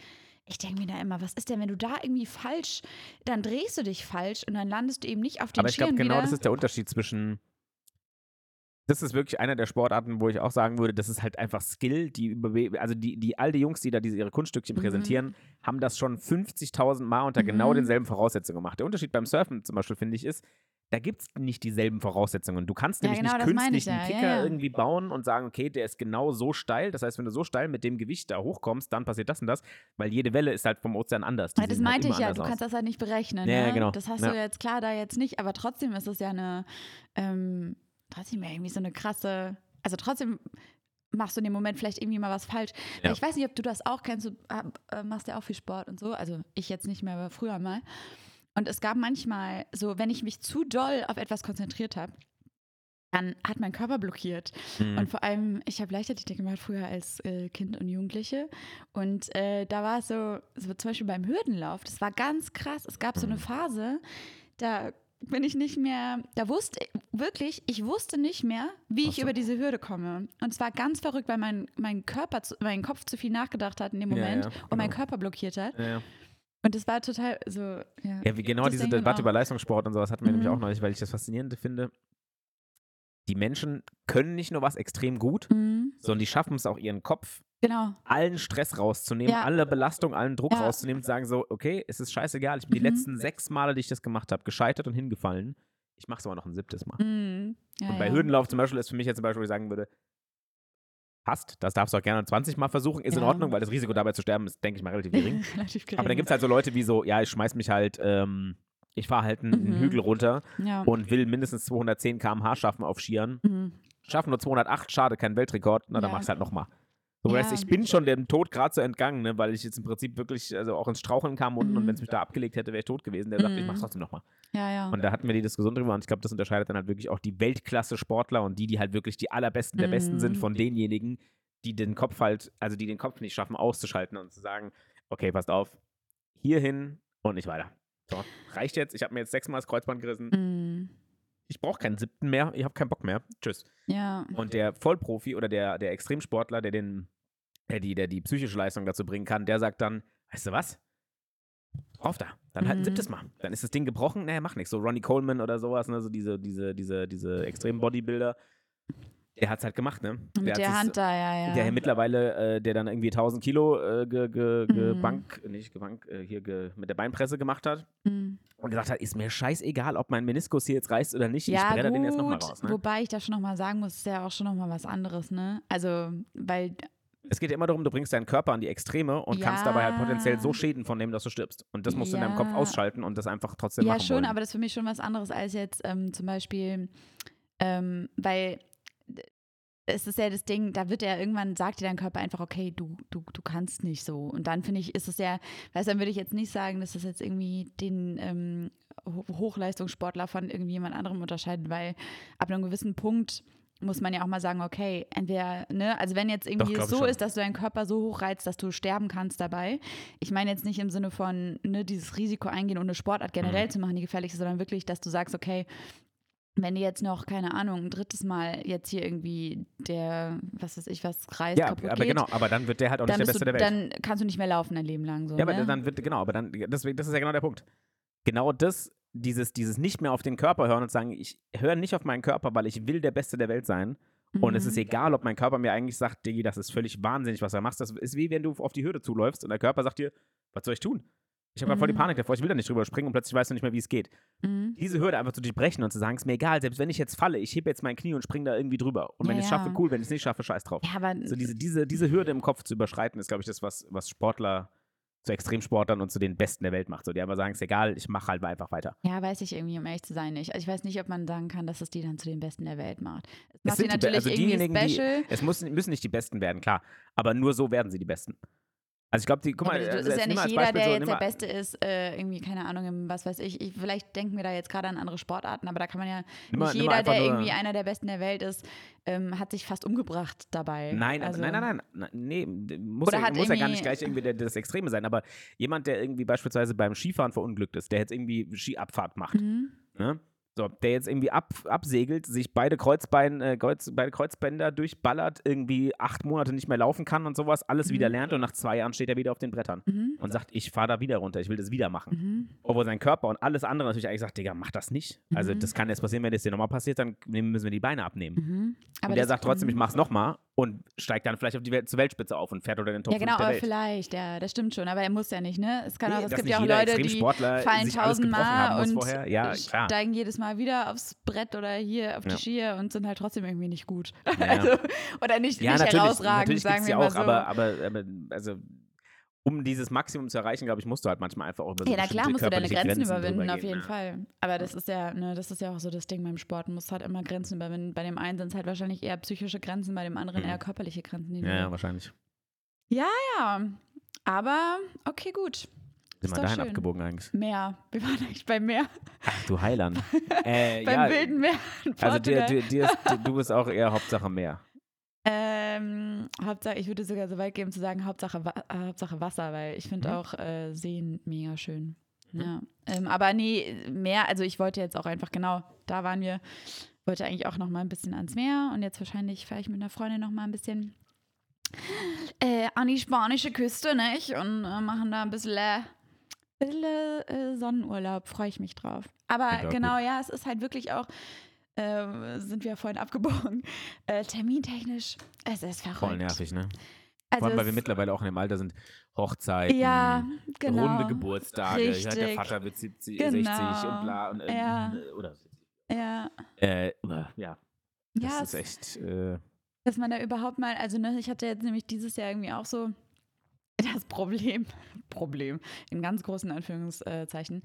ich denke mir da immer, was ist denn, wenn du da irgendwie falsch, dann drehst du dich falsch und dann landest du eben nicht auf den
Aber ich glaube, genau
wieder.
das ist der Unterschied zwischen. Das ist wirklich einer der Sportarten, wo ich auch sagen würde, das ist halt einfach Skill. Die also die, die all die Jungs, die da diese ihre Kunststückchen
Mhm.
präsentieren, haben das schon 50.000 Mal unter genau
Mhm.
denselben Voraussetzungen gemacht. Der Unterschied beim Surfen zum Beispiel, finde ich, ist, da gibt es nicht dieselben Voraussetzungen. Du kannst
Ja,
nämlich
genau,
nicht künstlich einen
ja,
Kicker
ja,
irgendwie bauen und sagen, okay, der ist genau so steil. Das heißt, wenn du so steil mit dem Gewicht da hochkommst, dann passiert das und das, weil jede Welle ist halt vom Ozean anders.
Das
halt
meinte
immer
ich ja, du
aus.
kannst das halt nicht berechnen.
Ja,
ne?
genau.
Das hast du jetzt klar da jetzt nicht, aber trotzdem ist es ja eine, ähm, trotzdem irgendwie so eine krasse, also trotzdem machst du in dem Moment vielleicht irgendwie mal was falsch. Ich weiß nicht, ob du das auch kennst, du hab- äh, machst ja auch viel Sport und so, also ich jetzt nicht mehr, aber früher mal. Und es gab manchmal so, wenn ich mich zu doll auf etwas konzentriert habe, dann hat mein Körper blockiert.
Mhm.
Und vor allem, ich habe Leichtathletik gemacht früher als äh, Kind und Jugendliche. Und äh, da war es so, so zum Beispiel beim Hürdenlauf, das war ganz krass. Es gab so eine
Mhm.
Phase, da bin ich nicht mehr, da wusste wirklich, ich wusste nicht mehr, wie ich
so.
über diese Hürde komme. Und es war ganz verrückt, weil mein, mein Körper, mein Kopf zu viel nachgedacht hat in dem
Ja,
Moment
ja,
und mein
genau.
Körper blockiert hat.
ja, ja.
Und es war total so, ja.
Ja, wie genau
Das
diese Debatte über Leistungssport und sowas hatten wir nämlich
Mhm.
auch neulich, weil ich das Faszinierende finde. Die Menschen können nicht nur was extrem gut,
Mhm.
sondern die schaffen es auch, ihren Kopf
Genau.
allen Stress rauszunehmen,
Ja.
alle Belastung, allen Druck
Ja.
rauszunehmen und sagen so, okay, es ist scheißegal, ich bin die
Mhm.
letzten sechs Male, die ich das gemacht habe, gescheitert und hingefallen. Ich mache es aber noch ein siebtes Mal.
Mhm.
Und bei. Hürdenlauf zum Beispiel ist für mich jetzt zum Beispiel, wo ich sagen würde, passt, das darfst du auch gerne 20 Mal versuchen, ist in
Ja.
Ordnung, weil das Risiko dabei zu sterben ist, denke ich mal, relativ gering. <laughs>
Relativ gering.
Aber dann gibt es halt so Leute wie so, ja, ich schmeiß mich halt, ähm, ich fahre halt einen, einen
Mhm.
Hügel runter
ja.
und will mindestens 210 km/h schaffen auf Skiern.
Mhm.
Schaffen nur 208, schade, kein Weltrekord, na, dann
Ja.
mach's halt nochmal. So,
Ja.
ich bin schon dem Tod gerade so entgangen, ne, weil ich jetzt im Prinzip wirklich also auch ins Straucheln kam unten und
Mhm.
wenn es mich da abgelegt hätte, wäre ich tot gewesen. Der sagt, ich
Mhm.
mach's trotzdem nochmal.
Ja, ja.
Und da hatten wir die Diskussion drüber und ich glaube, das unterscheidet dann halt wirklich auch die Weltklasse-Sportler und die, die halt wirklich die allerbesten der Besten sind
Mhm.
von denjenigen, die den Kopf halt, also die den Kopf nicht schaffen auszuschalten und zu sagen, okay, passt auf, hierhin und nicht weiter. So, reicht jetzt, ich habe mir jetzt sechsmal das Kreuzband gerissen,
Mhm.
Ich brauche keinen siebten mehr, ich habe keinen Bock mehr, tschüss.
Ja.
Und der Vollprofi oder der, der Extremsportler, der den, der die, der die psychische Leistung dazu bringen kann, der sagt dann, weißt du was? Drauf da. Dann halt ein
Mhm.
siebtes Mal. Dann ist das Ding gebrochen, naja, mach nichts. So Ronnie Coleman oder sowas, ne? So diese, diese, diese, diese extremen Bodybuilder. Der hat's halt gemacht, ne?
Mit
hat
der
sich's-
Hand da, ja, ja.
Der mittlerweile, äh, der dann irgendwie 1000 Kilo äh, ge, ge, ge
Mhm.
Bank, nicht gebank, äh, hier ge, mit der Beinpresse gemacht hat
Mhm.
und gesagt hat, ist mir scheißegal, ob mein Meniskus hier jetzt reißt oder nicht, ich
Ja,
bretter
gut,
den jetzt nochmal raus. Ne?
wobei ich da schon nochmal sagen muss, ist ja auch schon nochmal was anderes, ne? Also, weil,
Es geht ja immer darum, du bringst deinen Körper an die Extreme und kannst dabei halt potenziell so
Ja.
Schäden von nehmen, dass du stirbst. Und das musst du in deinem Kopf
Ja.
ausschalten und das einfach trotzdem
ja
machen
schon,
wollen.
aber das ist für mich schon was anderes als jetzt ähm, zum Beispiel, ähm, weil es ist ja das Ding, da wird ja irgendwann, sagt dir dein Körper einfach, okay, du, du, du kannst nicht so. Und dann finde ich, ist es ja, weißt du, dann würde ich jetzt nicht sagen, dass das jetzt irgendwie den ähm, Ho- Hochleistungssportler von irgendwie jemand anderem unterscheidet, weil ab einem gewissen Punkt muss man ja auch mal sagen, okay, entweder, ne, also wenn jetzt irgendwie
ich
so
schon.
ist, dass du deinen Körper so hochreizt, dass du sterben kannst dabei. Ich meine jetzt nicht im Sinne von, ne, dieses Risiko eingehen und eine Sportart generell
Mhm.
zu machen, die gefährlich ist, sondern wirklich, dass du sagst, okay, wenn dir jetzt noch, keine Ahnung, ein drittes Mal jetzt hier irgendwie der, was weiß ich, was Kreis
ja,
kaputt
aber
geht,
genau, aber dann wird der halt auch nicht der Beste
du,
der Welt.
dann kannst du nicht mehr laufen dein Leben lang. So,
ja, aber
ne?
dann wird, genau, aber dann, deswegen, das ist ja genau der Punkt. Genau das, dieses, dieses nicht mehr auf den Körper hören und sagen, ich höre nicht auf meinen Körper, weil ich will der Beste der Welt sein. Und es ist
Mhm.
egal, ob mein Körper mir eigentlich sagt, Diggi, das ist völlig wahnsinnig, was du machst. Das ist wie wenn du auf die Hürde zuläufst und der Körper sagt dir, was soll ich tun? Ich habe gerade voll die
Mhm.
Panik davor, ich will da nicht drüber springen und plötzlich weißt du nicht mehr, wie es geht.
Mhm.
diese Hürde einfach zu durchbrechen und zu sagen, ist mir egal, selbst wenn ich jetzt falle, ich hebe jetzt mein Knie und springe da irgendwie drüber. Und wenn
Ja,
ich es schaffe, cool, wenn ich es nicht schaffe, scheiß drauf.
Ja, aber
So diese, diese, diese Hürde im Kopf zu überschreiten, ist, glaube ich, das, was, was Sportler zu Extremsportlern und zu den Besten der Welt macht. So, die einfach sagen, ist egal, ich mache halt einfach weiter.
Ja, weiß ich irgendwie, um ehrlich zu sein, nicht. Also ich weiß nicht, ob man sagen kann, dass es die dann zu den Besten der Welt macht. Es
Es
macht die
sind die
natürlich
also
irgendwie
diejenigen, die-
special.
Es muss, müssen nicht die Besten werden, klar. Aber nur so werden sie die Besten. Also ich glaube, die, guck mal,
aber du-
also
ist ja nicht jeder, der
so,
jetzt der Beste ist, äh, irgendwie, keine Ahnung, im, was weiß ich. ich. Vielleicht denken wir da jetzt gerade an andere Sportarten, aber da kann man ja
nimm
nicht
nimm
jeder, der irgendwie einer der Besten der Welt ist, ähm, hat sich fast umgebracht dabei.
Nein,
also,
nein, nein, nein, nein, nee, muss, ja, muss ja gar nicht gleich irgendwie der, das Extreme sein, aber jemand, der irgendwie beispielsweise beim Skifahren verunglückt ist, der jetzt irgendwie Skiabfahrt macht,
Mhm.
ne? So, der jetzt irgendwie ab, absegelt, sich beide, Kreuzbein, äh, Kreuz, beide Kreuzbänder durchballert, irgendwie acht Monate nicht mehr laufen kann und sowas, alles wieder
Mhm.
lernt und nach zwei Jahren steht er wieder auf den Brettern
Mhm.
und sagt, ich fahre da wieder runter, ich will das wieder machen.
Mhm.
Obwohl sein Körper und alles andere natürlich eigentlich sagt, Digga, mach das nicht. Also
Mhm.
das kann jetzt passieren, wenn das dir nochmal passiert, dann müssen wir die Beine abnehmen.
Mhm.
und der sagt trotzdem, ich mach's nochmal und steigt dann vielleicht auf die Welt, zur Weltspitze auf und fährt unter den Top
Ja,
5
genau, aber
Welt.
vielleicht, ja, das stimmt schon. Aber er muss ja nicht, ne? Es kann
Nee,
auch, es gibt ja auch Leute, die fallen tausendmal und
vorher. Ja,
steigen jedes Mal wieder aufs Brett oder hier auf die
Ja.
Skier und sind halt trotzdem irgendwie nicht gut. <laughs>
Ja.
Also, oder nicht,
Ja,
nicht
natürlich,
herausragend,
natürlich
sagen wir
ja
mal
auch,
so.
aber, aber, aber also um dieses Maximum zu erreichen, glaube ich, musst du halt manchmal einfach auch über so
ja, na klar musst du deine Grenzen,
drüber
überwinden, auf jeden
ne?
Fall. Aber das ist ja, ne, das ist ja auch so das Ding beim Sport. Du musst halt immer Grenzen überwinden. Bei dem einen sind es halt wahrscheinlich eher psychische Grenzen, bei dem anderen
Mhm.
eher körperliche Grenzen.
Ja, ja, wahrscheinlich.
ja, aber okay, gut.
Sind wir dahin
schön.
abgebogen eigentlich?
Meer. Wir waren eigentlich beim Meer.
Ach du Heiland. <laughs> äh,
beim
ja,
wilden Meer
also dir, dir, dir ist, du bist auch eher Hauptsache mehr.
Ähm, Hauptsache, ich würde sogar so weit gehen zu sagen, Hauptsache, Wa äh, Hauptsache Wasser, weil ich finde
Mhm.
auch äh, Seen mega schön.
Mhm.
Ja. Ähm, aber nee, mehr, also ich wollte jetzt auch einfach, genau, da waren wir, wollte eigentlich auch noch mal ein bisschen ans Meer und jetzt wahrscheinlich fahre ich mit einer Freundin noch mal ein bisschen äh, an die spanische Küste, nicht? Und äh, machen da ein bisschen, bisschen äh, Sonnenurlaub, freue ich mich drauf. Aber
auch
genau, ja, es ist halt wirklich auch, äh, sind wir vorhin abgebogen, <laughs> äh, termintechnisch, es ist verrückt.
Voll nervig, ne?
Also
Vor allem, weil wir mittlerweile auch in dem Alter sind. Hochzeiten,
Ja, genau.
runde Geburtstage, ja, der. Vater wird 70,
Genau.
60 und bla. Und, äh,
Ja.
Oder,
Ja,
äh, ja, das
ja
ist echt. Äh,
dass man da überhaupt mal, also ne, ich hatte jetzt nämlich dieses Jahr irgendwie auch so das Problem, Problem, in ganz großen Anführungszeichen,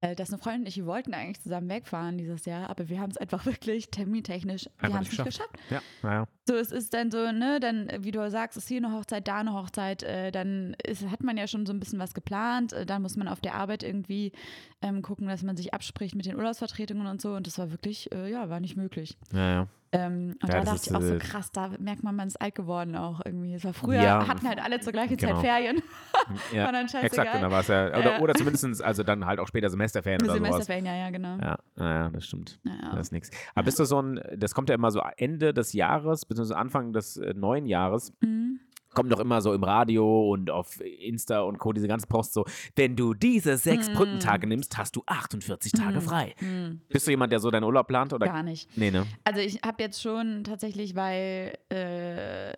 äh, dass eine Freundin und ich, wir wollten eigentlich zusammen wegfahren dieses Jahr, aber wir haben es einfach wirklich termintechnisch, wir haben es
nicht
geschafft.
ja, naja.
So, es ist dann so, ne, dann, wie du sagst, ist hier eine Hochzeit, da eine Hochzeit, äh, dann ist, hat man ja schon so ein bisschen was geplant, äh, dann muss man auf der Arbeit irgendwie ähm, gucken, dass man sich abspricht mit den Urlaubsvertretungen und so und das war wirklich, äh, ja, war nicht möglich.
Ja, ja.
Ähm, und
Ja,
da dachte
ist,
ich auch so
äh,
krass, da merkt man, man ist alt geworden auch irgendwie. Es war früher,
Ja,
hatten halt alle zur gleichen
genau.
Zeit Ferien. <laughs>
ja.
War dann
Exakt, und
scheißegal.
da war es ja. Oder,
Ja.
oder zumindest, also dann halt auch später Semesterferien oder sowas.
Semesterferien, ja, ja, genau.
Ja, naja, das stimmt.
Ja.
Das ist nix. Aber bist du so ein, das kommt ja immer so Ende des Jahres, beziehungsweise Anfang des äh, neuen Jahres,
Mhm.
Kommt doch immer so im Radio und auf Insta und Co. diese ganzen Posts so, wenn du diese sechs
Mm.
Brückentage nimmst, hast du 48 Tage
Mm.
frei.
Mhm.
Bist du jemand, der so deinen Urlaub plant? Oder?
Gar nicht.
Nee, ne?
Also ich habe jetzt schon tatsächlich, weil äh,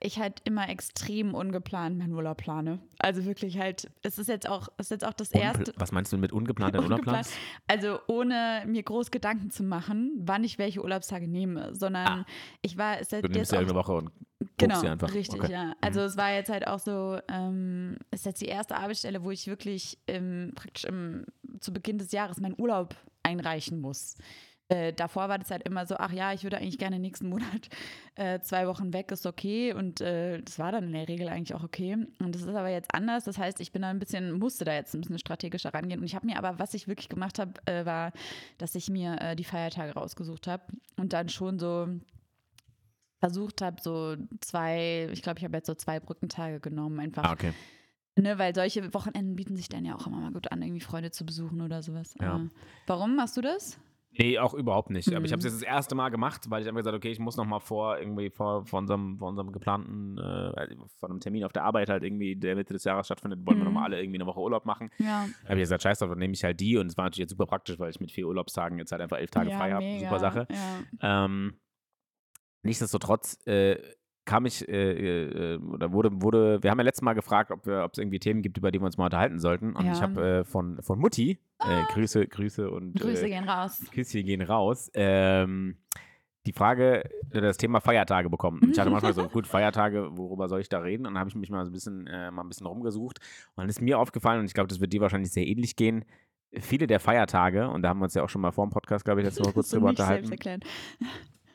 ich halt immer extrem ungeplant meinen Urlaub plane. Also wirklich halt, es ist jetzt auch, es ist jetzt auch das erste.
Unpl- Was meinst du mit <laughs> ungeplant deinen Urlaub planst?
Also ohne mir groß Gedanken zu machen, wann ich welche Urlaubstage nehme, sondern ich war es
Ah. Du nimmst ja irgendeine Woche und
Genau,
sie einfach.
richtig,
Okay. Mhm.
ja. Also es war jetzt halt auch so, ähm, es ist jetzt die erste Arbeitsstelle, wo ich wirklich ähm, praktisch im, zu Beginn des Jahres meinen Urlaub einreichen muss. Äh, davor war das halt immer so, ach ja, ich würde eigentlich gerne nächsten Monat <laughs> äh, zwei Wochen weg, ist okay. Und äh, das war dann in der Regel eigentlich auch okay. Und das ist aber jetzt anders. Das heißt, ich bin da ein bisschen, musste da jetzt ein bisschen strategischer rangehen. Und ich habe mir aber, was ich wirklich gemacht habe, äh, war, dass ich mir äh, die Feiertage rausgesucht habe und dann schon so versucht habe, so zwei, ich glaube, ich habe jetzt so zwei Brückentage genommen, einfach,
Ah, okay.
ne, weil solche Wochenenden bieten sich dann ja auch immer mal gut an, irgendwie Freunde zu besuchen oder sowas.
Ja.
Aber warum machst du das?
Nee, auch überhaupt nicht. Aber ich habe es
Mhm.
jetzt das erste Mal gemacht, weil ich einfach gesagt okay, ich muss noch mal vor irgendwie vor, vor, unserem, vor unserem geplanten, äh, von einem Termin auf der Arbeit halt irgendwie, der Mitte des Jahres stattfindet, wollen wir
Mhm.
noch mal alle irgendwie eine Woche Urlaub machen.
Ja,
Da habe ich gesagt, scheiß drauf, dann nehme ich halt die und es war natürlich jetzt super praktisch, weil ich mit vier Urlaubstagen jetzt halt einfach elf Tage
ja,
frei habe. Super Sache.
Ja.
Ähm, nichtsdestotrotz äh, kam ich äh, äh, oder wurde, wurde, wir haben ja letztes Mal gefragt, ob es irgendwie Themen gibt, über die wir uns mal unterhalten sollten. Und
Ja.
ich habe äh, von, von Mutti, äh, Grüße, Grüße und
Grüße
äh,
gehen raus.
Küsschen gehen raus. Ähm, die Frage, äh, das Thema Feiertage bekommen. Ich hatte manchmal so, <laughs> gut, Feiertage, worüber soll ich da reden? Und dann habe ich mich mal so ein bisschen, äh, mal ein bisschen rumgesucht. Und dann ist mir aufgefallen, und ich glaube, das wird dir wahrscheinlich sehr ähnlich gehen, viele der Feiertage, und da haben wir uns ja auch schon mal vor dem Podcast, glaube ich, jetzt noch kurz drüber unterhalten.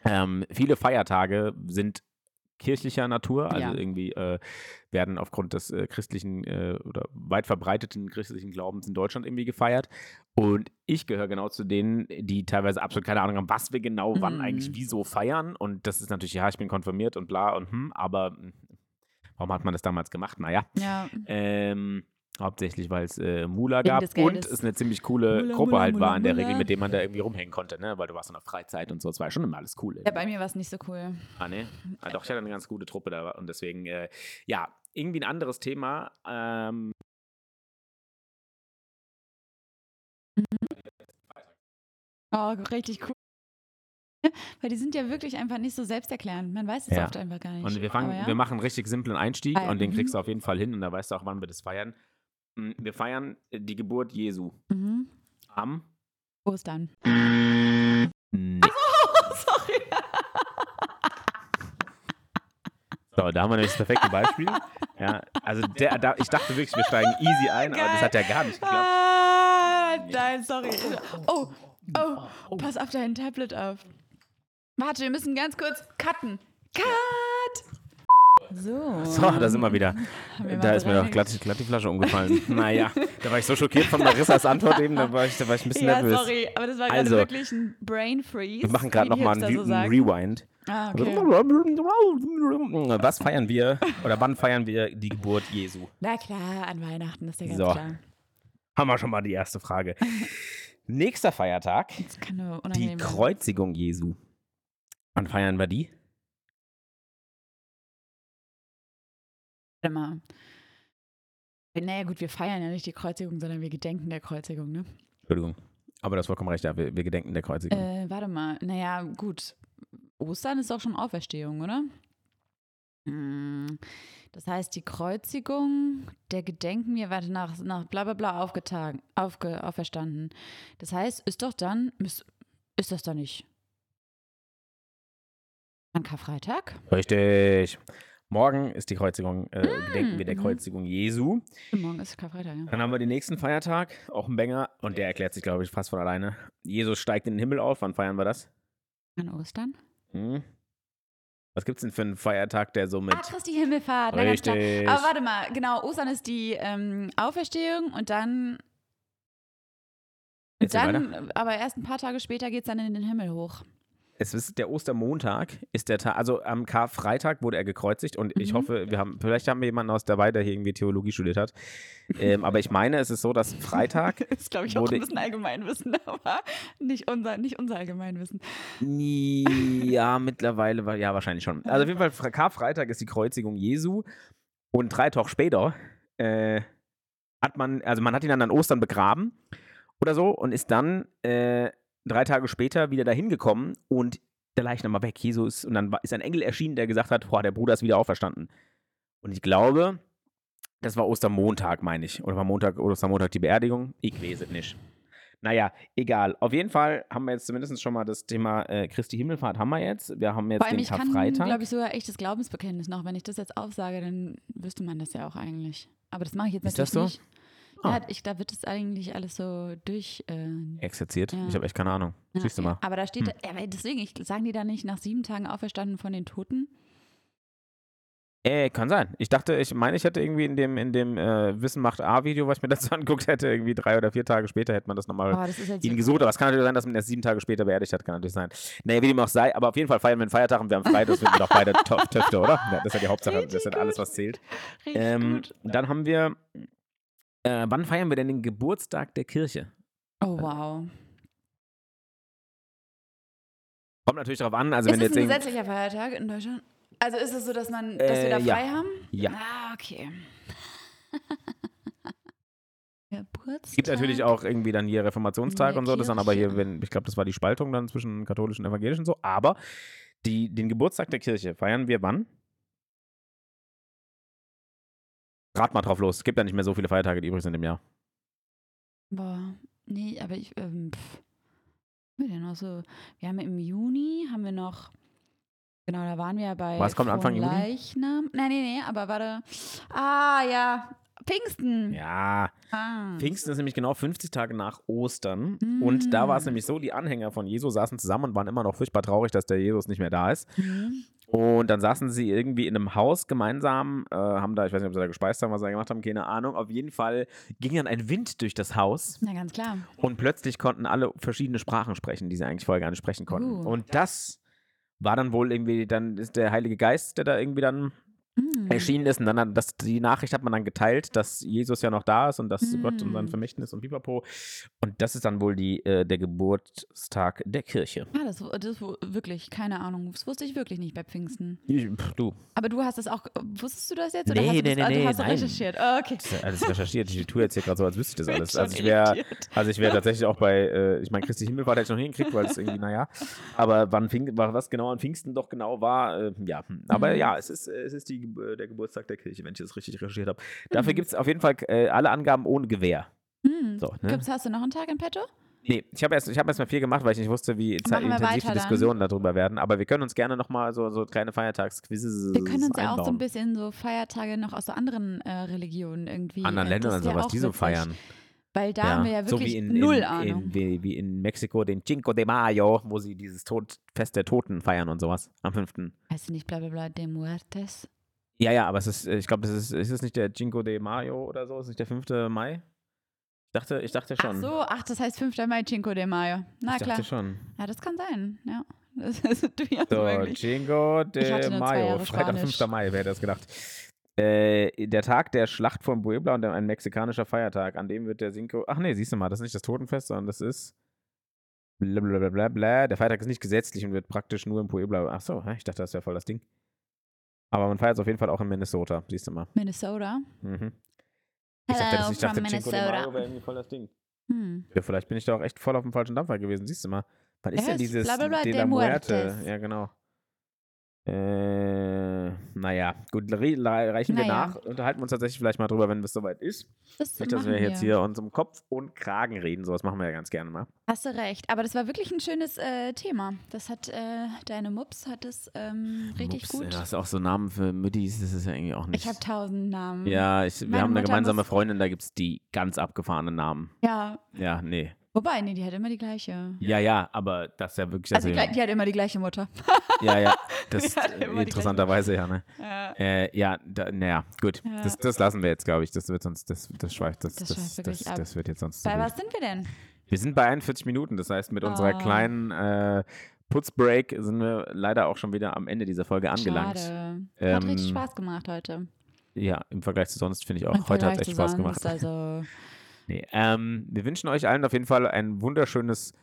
Ähm, viele Feiertage sind kirchlicher Natur, also
Ja.
irgendwie äh, werden aufgrund des äh, christlichen äh, oder weit verbreiteten christlichen Glaubens in Deutschland irgendwie gefeiert. Und ich gehöre genau zu denen, die teilweise absolut keine Ahnung haben, was wir genau wann
Mhm.
eigentlich wieso feiern. Und das ist natürlich, ja, ich bin konfirmiert und bla und hm, aber hm, warum hat man das damals gemacht? Naja.
Ja,
Ähm, Hauptsächlich, weil es äh, Mula gab und es eine ziemlich coole
Mula,
Gruppe
Mula,
halt war
Mula,
in der. Regel, mit dem man da irgendwie rumhängen konnte, ne? Weil du warst in der Freizeit und so. Es war schon immer alles cool.
Ja, bei mir war es nicht so cool.
Ah, ne? Ah, doch, ich hatte eine ganz gute Truppe da und deswegen, äh, ja, irgendwie ein anderes Thema. Ähm,
Oh, richtig cool. <laughs> Weil die sind ja wirklich einfach nicht so selbsterklärend. Man weiß es
Ja.
oft einfach gar nicht.
und wir, fangen,
ja.
wir machen einen richtig simplen Einstieg
Ah, ja,
und den
mhm.
kriegst du auf jeden Fall hin und da weißt du auch, wann wir das feiern. Mm, Wir feiern äh, die Geburt Jesu
Mhm.
am.
Ostern.
Nee.
Oh, <laughs> sorry.
So, da haben wir nämlich das perfekte Beispiel. Ja, also der, da, ich dachte wirklich, wir steigen easy ein, aber das
Geil.
hat ja gar nicht geklappt.
Ah, nein, sorry. Oh, oh, pass auf dein Tablet auf. Warte, wir müssen ganz kurz cutten. Cut! So.
So, da sind wir wieder.
Wir
Da ist mir doch glatt, glatt die Flasche umgefallen. <laughs> naja, da war ich so schockiert von Marissas Antwort eben, da war ich, da war ich ein bisschen
Ja,
nervös.
sorry, aber das war gerade
Also,
wirklich ein Brain Freeze.
Wir machen gerade nochmal einen,
so.
Rewind.
Ah, okay.
Was feiern wir oder wann feiern wir die Geburt Jesu?
Na klar, an Weihnachten ist ja ganz
So.
klar.
Haben wir schon mal die erste Frage. <laughs> Nächster Feiertag, die. Kreuzigung Jesu. Wann feiern wir die?
Mal. Naja, gut, wir feiern ja nicht die Kreuzigung, sondern wir gedenken der Kreuzigung, ne?
Entschuldigung. Aber das vollkommen recht, ja, wir, wir gedenken der Kreuzigung.
Äh, warte mal. Naja, gut. Ostern ist doch schon Auferstehung, oder? Hm. Das heißt, die Kreuzigung, der gedenken wir, warte, nach, nach bla bla bla aufgetagen, aufge, auferstanden. Das heißt, ist doch dann, ist, ist das doch nicht an Karfreitag?
Richtig. Morgen ist die Kreuzigung, äh, gedenken wir der
mhm.
Kreuzigung Jesu.
Morgen ist Karfreitag, ja.
Dann haben wir den nächsten Feiertag, auch ein Banger, und der erklärt sich, glaube ich, fast von alleine. Jesus steigt in den Himmel auf. Wann feiern wir das?
An Ostern?
Hm? Was gibt's denn für einen Feiertag, der so mit.
Ah, Christi Himmelfahrt. Na, ganz klar. Aber warte mal, genau, Ostern ist die ähm, Auferstehung und dann. Und dann, aber erst ein paar Tage später geht es dann in den Himmel hoch.
Es ist der Ostermontag, ist der Tag, also am Karfreitag wurde er gekreuzigt und ich
Mhm.
hoffe, wir haben, vielleicht haben wir jemanden aus dabei, der hier irgendwie Theologie studiert hat. ähm, aber ich meine, es ist so, dass Freitag, <laughs>
Das ist, glaube ich, auch ein bisschen Allgemeinwissen, <laughs> aber nicht unser, nicht unser Allgemeinwissen.
ja, <laughs> mittlerweile, war- ja, wahrscheinlich schon. Also auf jeden Fall, Fre- Karfreitag ist die Kreuzigung Jesu und drei Tage später äh, hat man, also man hat ihn dann an Ostern begraben oder so und ist dann äh, drei Tage später wieder dahin gekommen und der Leichnam war weg. Jesus, und dann ist ein Engel erschienen, der gesagt hat, boah, der Bruder ist wieder auferstanden. Und ich glaube, das war Ostermontag, meine ich. Oder war Montag, Ostermontag die Beerdigung? Ich weiß es nicht. Naja, egal. Auf jeden Fall haben wir jetzt zumindest schon mal das Thema äh, Christi Himmelfahrt haben wir jetzt. Wir haben jetzt
Vor allem,
den
ich kann, glaube ich, sogar echtes Glaubensbekenntnis noch. Wenn ich das jetzt aufsage, dann wüsste man das ja auch eigentlich. Aber das mache ich jetzt
Ist das
natürlich
so?
nicht.
Ah.
Ja, ich, da wird es eigentlich alles so durch. Äh,
Exerziert.
Ja.
Ich habe echt keine Ahnung.
ja,
Siehst du mal.
Aber da steht,
Hm.
ja, weil deswegen, ich, sagen die da nicht nach sieben Tagen auferstanden von den Toten?
Äh, kann sein. Ich dachte, ich meine, ich hätte irgendwie in dem, in dem äh, Wissen macht A-Video, was ich mir <laughs> dazu anguckt hätte, irgendwie drei oder vier Tage später hätte man das nochmal
Oh, das ist jetzt
ihn
so-
gesucht. Aber es kann natürlich sein, dass man erst sieben Tage später beerdigt hat. Kann natürlich sein. Naja, wie dem auch sei. Aber auf jeden Fall feiern wir einen Feiertag und wir haben frei. Das sind doch beide <laughs> Töchter, oder? Ja, das ist ja die Hauptsache. Das ist
Richtig
ja alles, was zählt.
Richtig
Ähm, dann haben wir, äh, wann feiern wir denn den Geburtstag der Kirche?
Oh, wow.
Kommt natürlich darauf an. Also
ist
wenn
es
jetzt
ein gesetzlicher Feiertag in Deutschland? Also ist es so, dass man, dass wir
Äh,
da
ja.
frei haben?
Ja.
Ah, okay. <laughs> Geburtstag.
Es gibt natürlich auch irgendwie dann hier Reformationstag und so, das dann aber hier, wenn, ich glaube, das war die Spaltung dann zwischen katholischen und evangelischen und so. Aber die, den Geburtstag der Kirche feiern wir wann? Rat mal drauf los. Es gibt ja nicht mehr so viele Feiertage, die übrig sind im Jahr.
Boah, nee, aber ich, ähm, pff. Wir denn noch so? Wir haben im Juni, haben wir noch, genau, da waren wir ja bei
Was kommt Anfang Juni?
Leichnam. Nein, nee, nee, aber warte. Ah, ja, Pfingsten.
Ja,
Ah.
Pfingsten ist nämlich genau 50 Tage nach Ostern. Und da war es
Mm.
nämlich so, die Anhänger von Jesus saßen zusammen und waren immer noch furchtbar traurig, dass der Jesus nicht mehr da ist.
Mhm.
Und dann saßen sie irgendwie in einem Haus gemeinsam, äh, haben da, ich weiß nicht, ob sie da gespeist haben, was sie da gemacht haben, keine Ahnung. Auf jeden Fall ging dann ein Wind durch das Haus
Na, ganz klar.
und plötzlich konnten alle verschiedene Sprachen sprechen, die sie eigentlich vorher gar nicht sprechen konnten.
Uh.
Und das war dann wohl irgendwie, dann ist der Heilige Geist, der da irgendwie dann
Mm.
erschienen ist. Und dann, das, die Nachricht hat man dann geteilt, dass Jesus ja noch da ist und dass Gott und sein
Mm.
Vermächtnis und Pipapo. Und das ist dann wohl die, äh, der Geburtstag der Kirche.
Ah, das, das wirklich, keine Ahnung. Das wusste ich wirklich nicht bei Pfingsten.
Ich, du,
Aber du hast es auch, wusstest du das jetzt? Oder
Nee,
hast du
nee,
das,
nee,
ah, du
nee,
hast
nein.
recherchiert. Oh, okay.
das ist ja alles recherchiert. Ich tue jetzt hier gerade so, als wüsste ich das <laughs> alles. Also ich wäre also ich wäre tatsächlich auch bei, äh, ich meine, Christi Himmelfahrt hätte ich noch nie hingekriegt, weil es irgendwie, naja. Aber wann Pfing, wa- was genau an Pfingsten doch genau war, äh, ja. hm. Aber
Mhm.
ja, es ist, es ist die, der Geburtstag der Kirche, wenn ich das richtig recherchiert habe. Dafür
Mhm.
gibt es auf jeden Fall äh, alle Angaben ohne Gewähr.
Hm.
So, ne?
Gibt's, hast du noch einen Tag in petto?
Nee, ich habe erst, ich hab erst mal viel gemacht, weil ich nicht wusste, wie intensiv die
dann.
Diskussionen darüber werden. Aber wir können uns gerne nochmal so, so kleine Feiertagsquizzes
Wir können uns ja auch so ein
einbauen.
bisschen so Feiertage noch aus so anderen äh, Religionen irgendwie.
anderen
äh,
Ländern und sowas, die so feiern.
Weil da haben wir ja
so
wirklich
wie in,
null
in,
Ahnung.
In, wie, wie in Mexiko den Cinco de Mayo, wo sie dieses Tod, Fest der Toten feiern und sowas am 5.
heißt du nicht bla bla bla de Muertes?
Ja, ja, aber es ist, ich glaube, das ist, ist es nicht der Cinco de Mayo oder so? Ist es nicht der 5. Mai? Ich dachte, ich dachte
Ach
schon.
so, ach, das heißt 5. Mai, Cinco de Mayo. Na
ich
klar.
dachte schon.
Ja, das kann sein, ja. <laughs> Das ist durchaus
So,
möglich.
Cinco de Mayo, Freitag,
Spanisch.
5. Mai, wer hätte das gedacht. Äh, der Tag der Schlacht von Puebla und ein mexikanischer Feiertag, an dem wird der Cinco. Ach nee, siehst du mal, das ist nicht das Totenfest, sondern das ist. Blablabla. Bla, bla. Der Feiertag ist nicht gesetzlich und wird praktisch nur in Puebla. Ach so, ich dachte, das wäre voll das Ding. Aber man feiert es auf jeden Fall auch in Minnesota, siehst du mal.
Minnesota.
Mhm. Ich dachte,
Hello
das, ich dachte
from
Cinco de Mayo
Minnesota.
wäre irgendwie voll das Ding.
Hm.
Ja, vielleicht bin ich da auch echt voll auf dem falschen Dampfer gewesen, siehst du mal. Was ist
Ja,
denn dieses De
de
la Muerte? Ja, genau. Äh, naja, gut, reichen wir
Naja.
nach. Unterhalten wir uns tatsächlich vielleicht mal drüber, wenn es soweit ist.
Das
Nicht, dass wir jetzt hier uns um Kopf und Kragen reden. Sowas machen wir ja ganz gerne mal.
Hast du recht. Aber das war wirklich ein schönes äh, Thema. Das hat äh, deine Mups hat es ähm, richtig
Ups,
gut.
Ja, hast du auch so Namen für Müttis, das ist ja irgendwie auch nicht.
Ich habe tausend Namen.
ja, ich, wir
Meine
haben eine
Mutter
gemeinsame Freundin, da gibt es die ganz abgefahrenen Namen.
Ja.
Ja, nee.
Wobei, nee, die hat immer die gleiche.
Ja, ja, aber das ist ja wirklich.
Also die,
also,
gle- die hat immer die gleiche Mutter. <laughs>
ja, ja, das <laughs>
Die hat die
interessanterweise, ja, ne?
Ja.
Äh, ja, naja, gut.
Ja.
Das, das lassen wir jetzt, glaube ich. Das wird sonst, das, das schweift, das,
Das
das, das, das, wird jetzt sonst.
Bei was sind wir denn?
Wir sind bei 41 Minuten, das heißt, mit unserer
Oh.
kleinen äh, Putzbreak sind wir leider auch schon wieder am Ende dieser Folge angelangt.
Schade. Hat
Ähm,
richtig Spaß gemacht heute.
Ja, im Vergleich zu sonst finde ich auch.
Im
Heute hat es echt Spaß gemacht.
Also, <laughs>
Nee, ähm, wir wünschen euch allen auf jeden Fall ein wunderschönes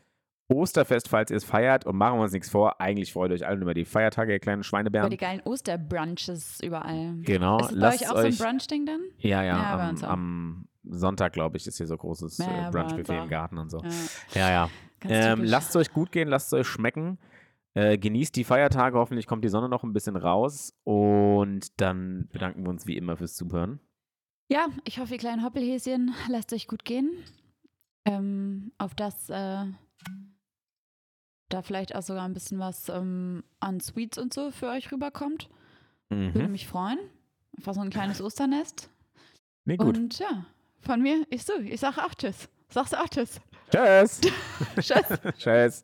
Osterfest, falls ihr es feiert. Und machen wir uns nichts vor. Eigentlich freut euch allen über die Feiertage, ihr kleinen
über
Schweinebären.
die geilen Osterbrunches überall.
Genau,
Ist es bei euch auch
euch.
so ein Brunch-Ding dann?
ja, ja,
Ja,
am, am Sonntag, glaube ich, ist hier so großes
Ja,
äh,
ja, uns
Brunchbuffet im Garten und so.
Ja,
Ja, ja. Ähm, lasst es euch gut gehen, lasst es euch schmecken. Äh, genießt die Feiertage, hoffentlich kommt die Sonne noch ein bisschen raus. Und dann bedanken wir uns wie immer fürs Zuhören.
Ja, ich hoffe, ihr kleinen Hoppelhäschen, lasst euch gut gehen. Ähm, auf das äh, da vielleicht auch sogar ein bisschen was ähm, an Sweets und so für euch rüberkommt. Würde
Mhm.
mich freuen. Einfach so ein kleines Osternest.
Nee, gut.
Und ja, von mir, ich so, ich sage auch Tschüss. Sagst du auch Tschüss.
Tschüss. <laughs>
Tschüss. <laughs>
Tschüss.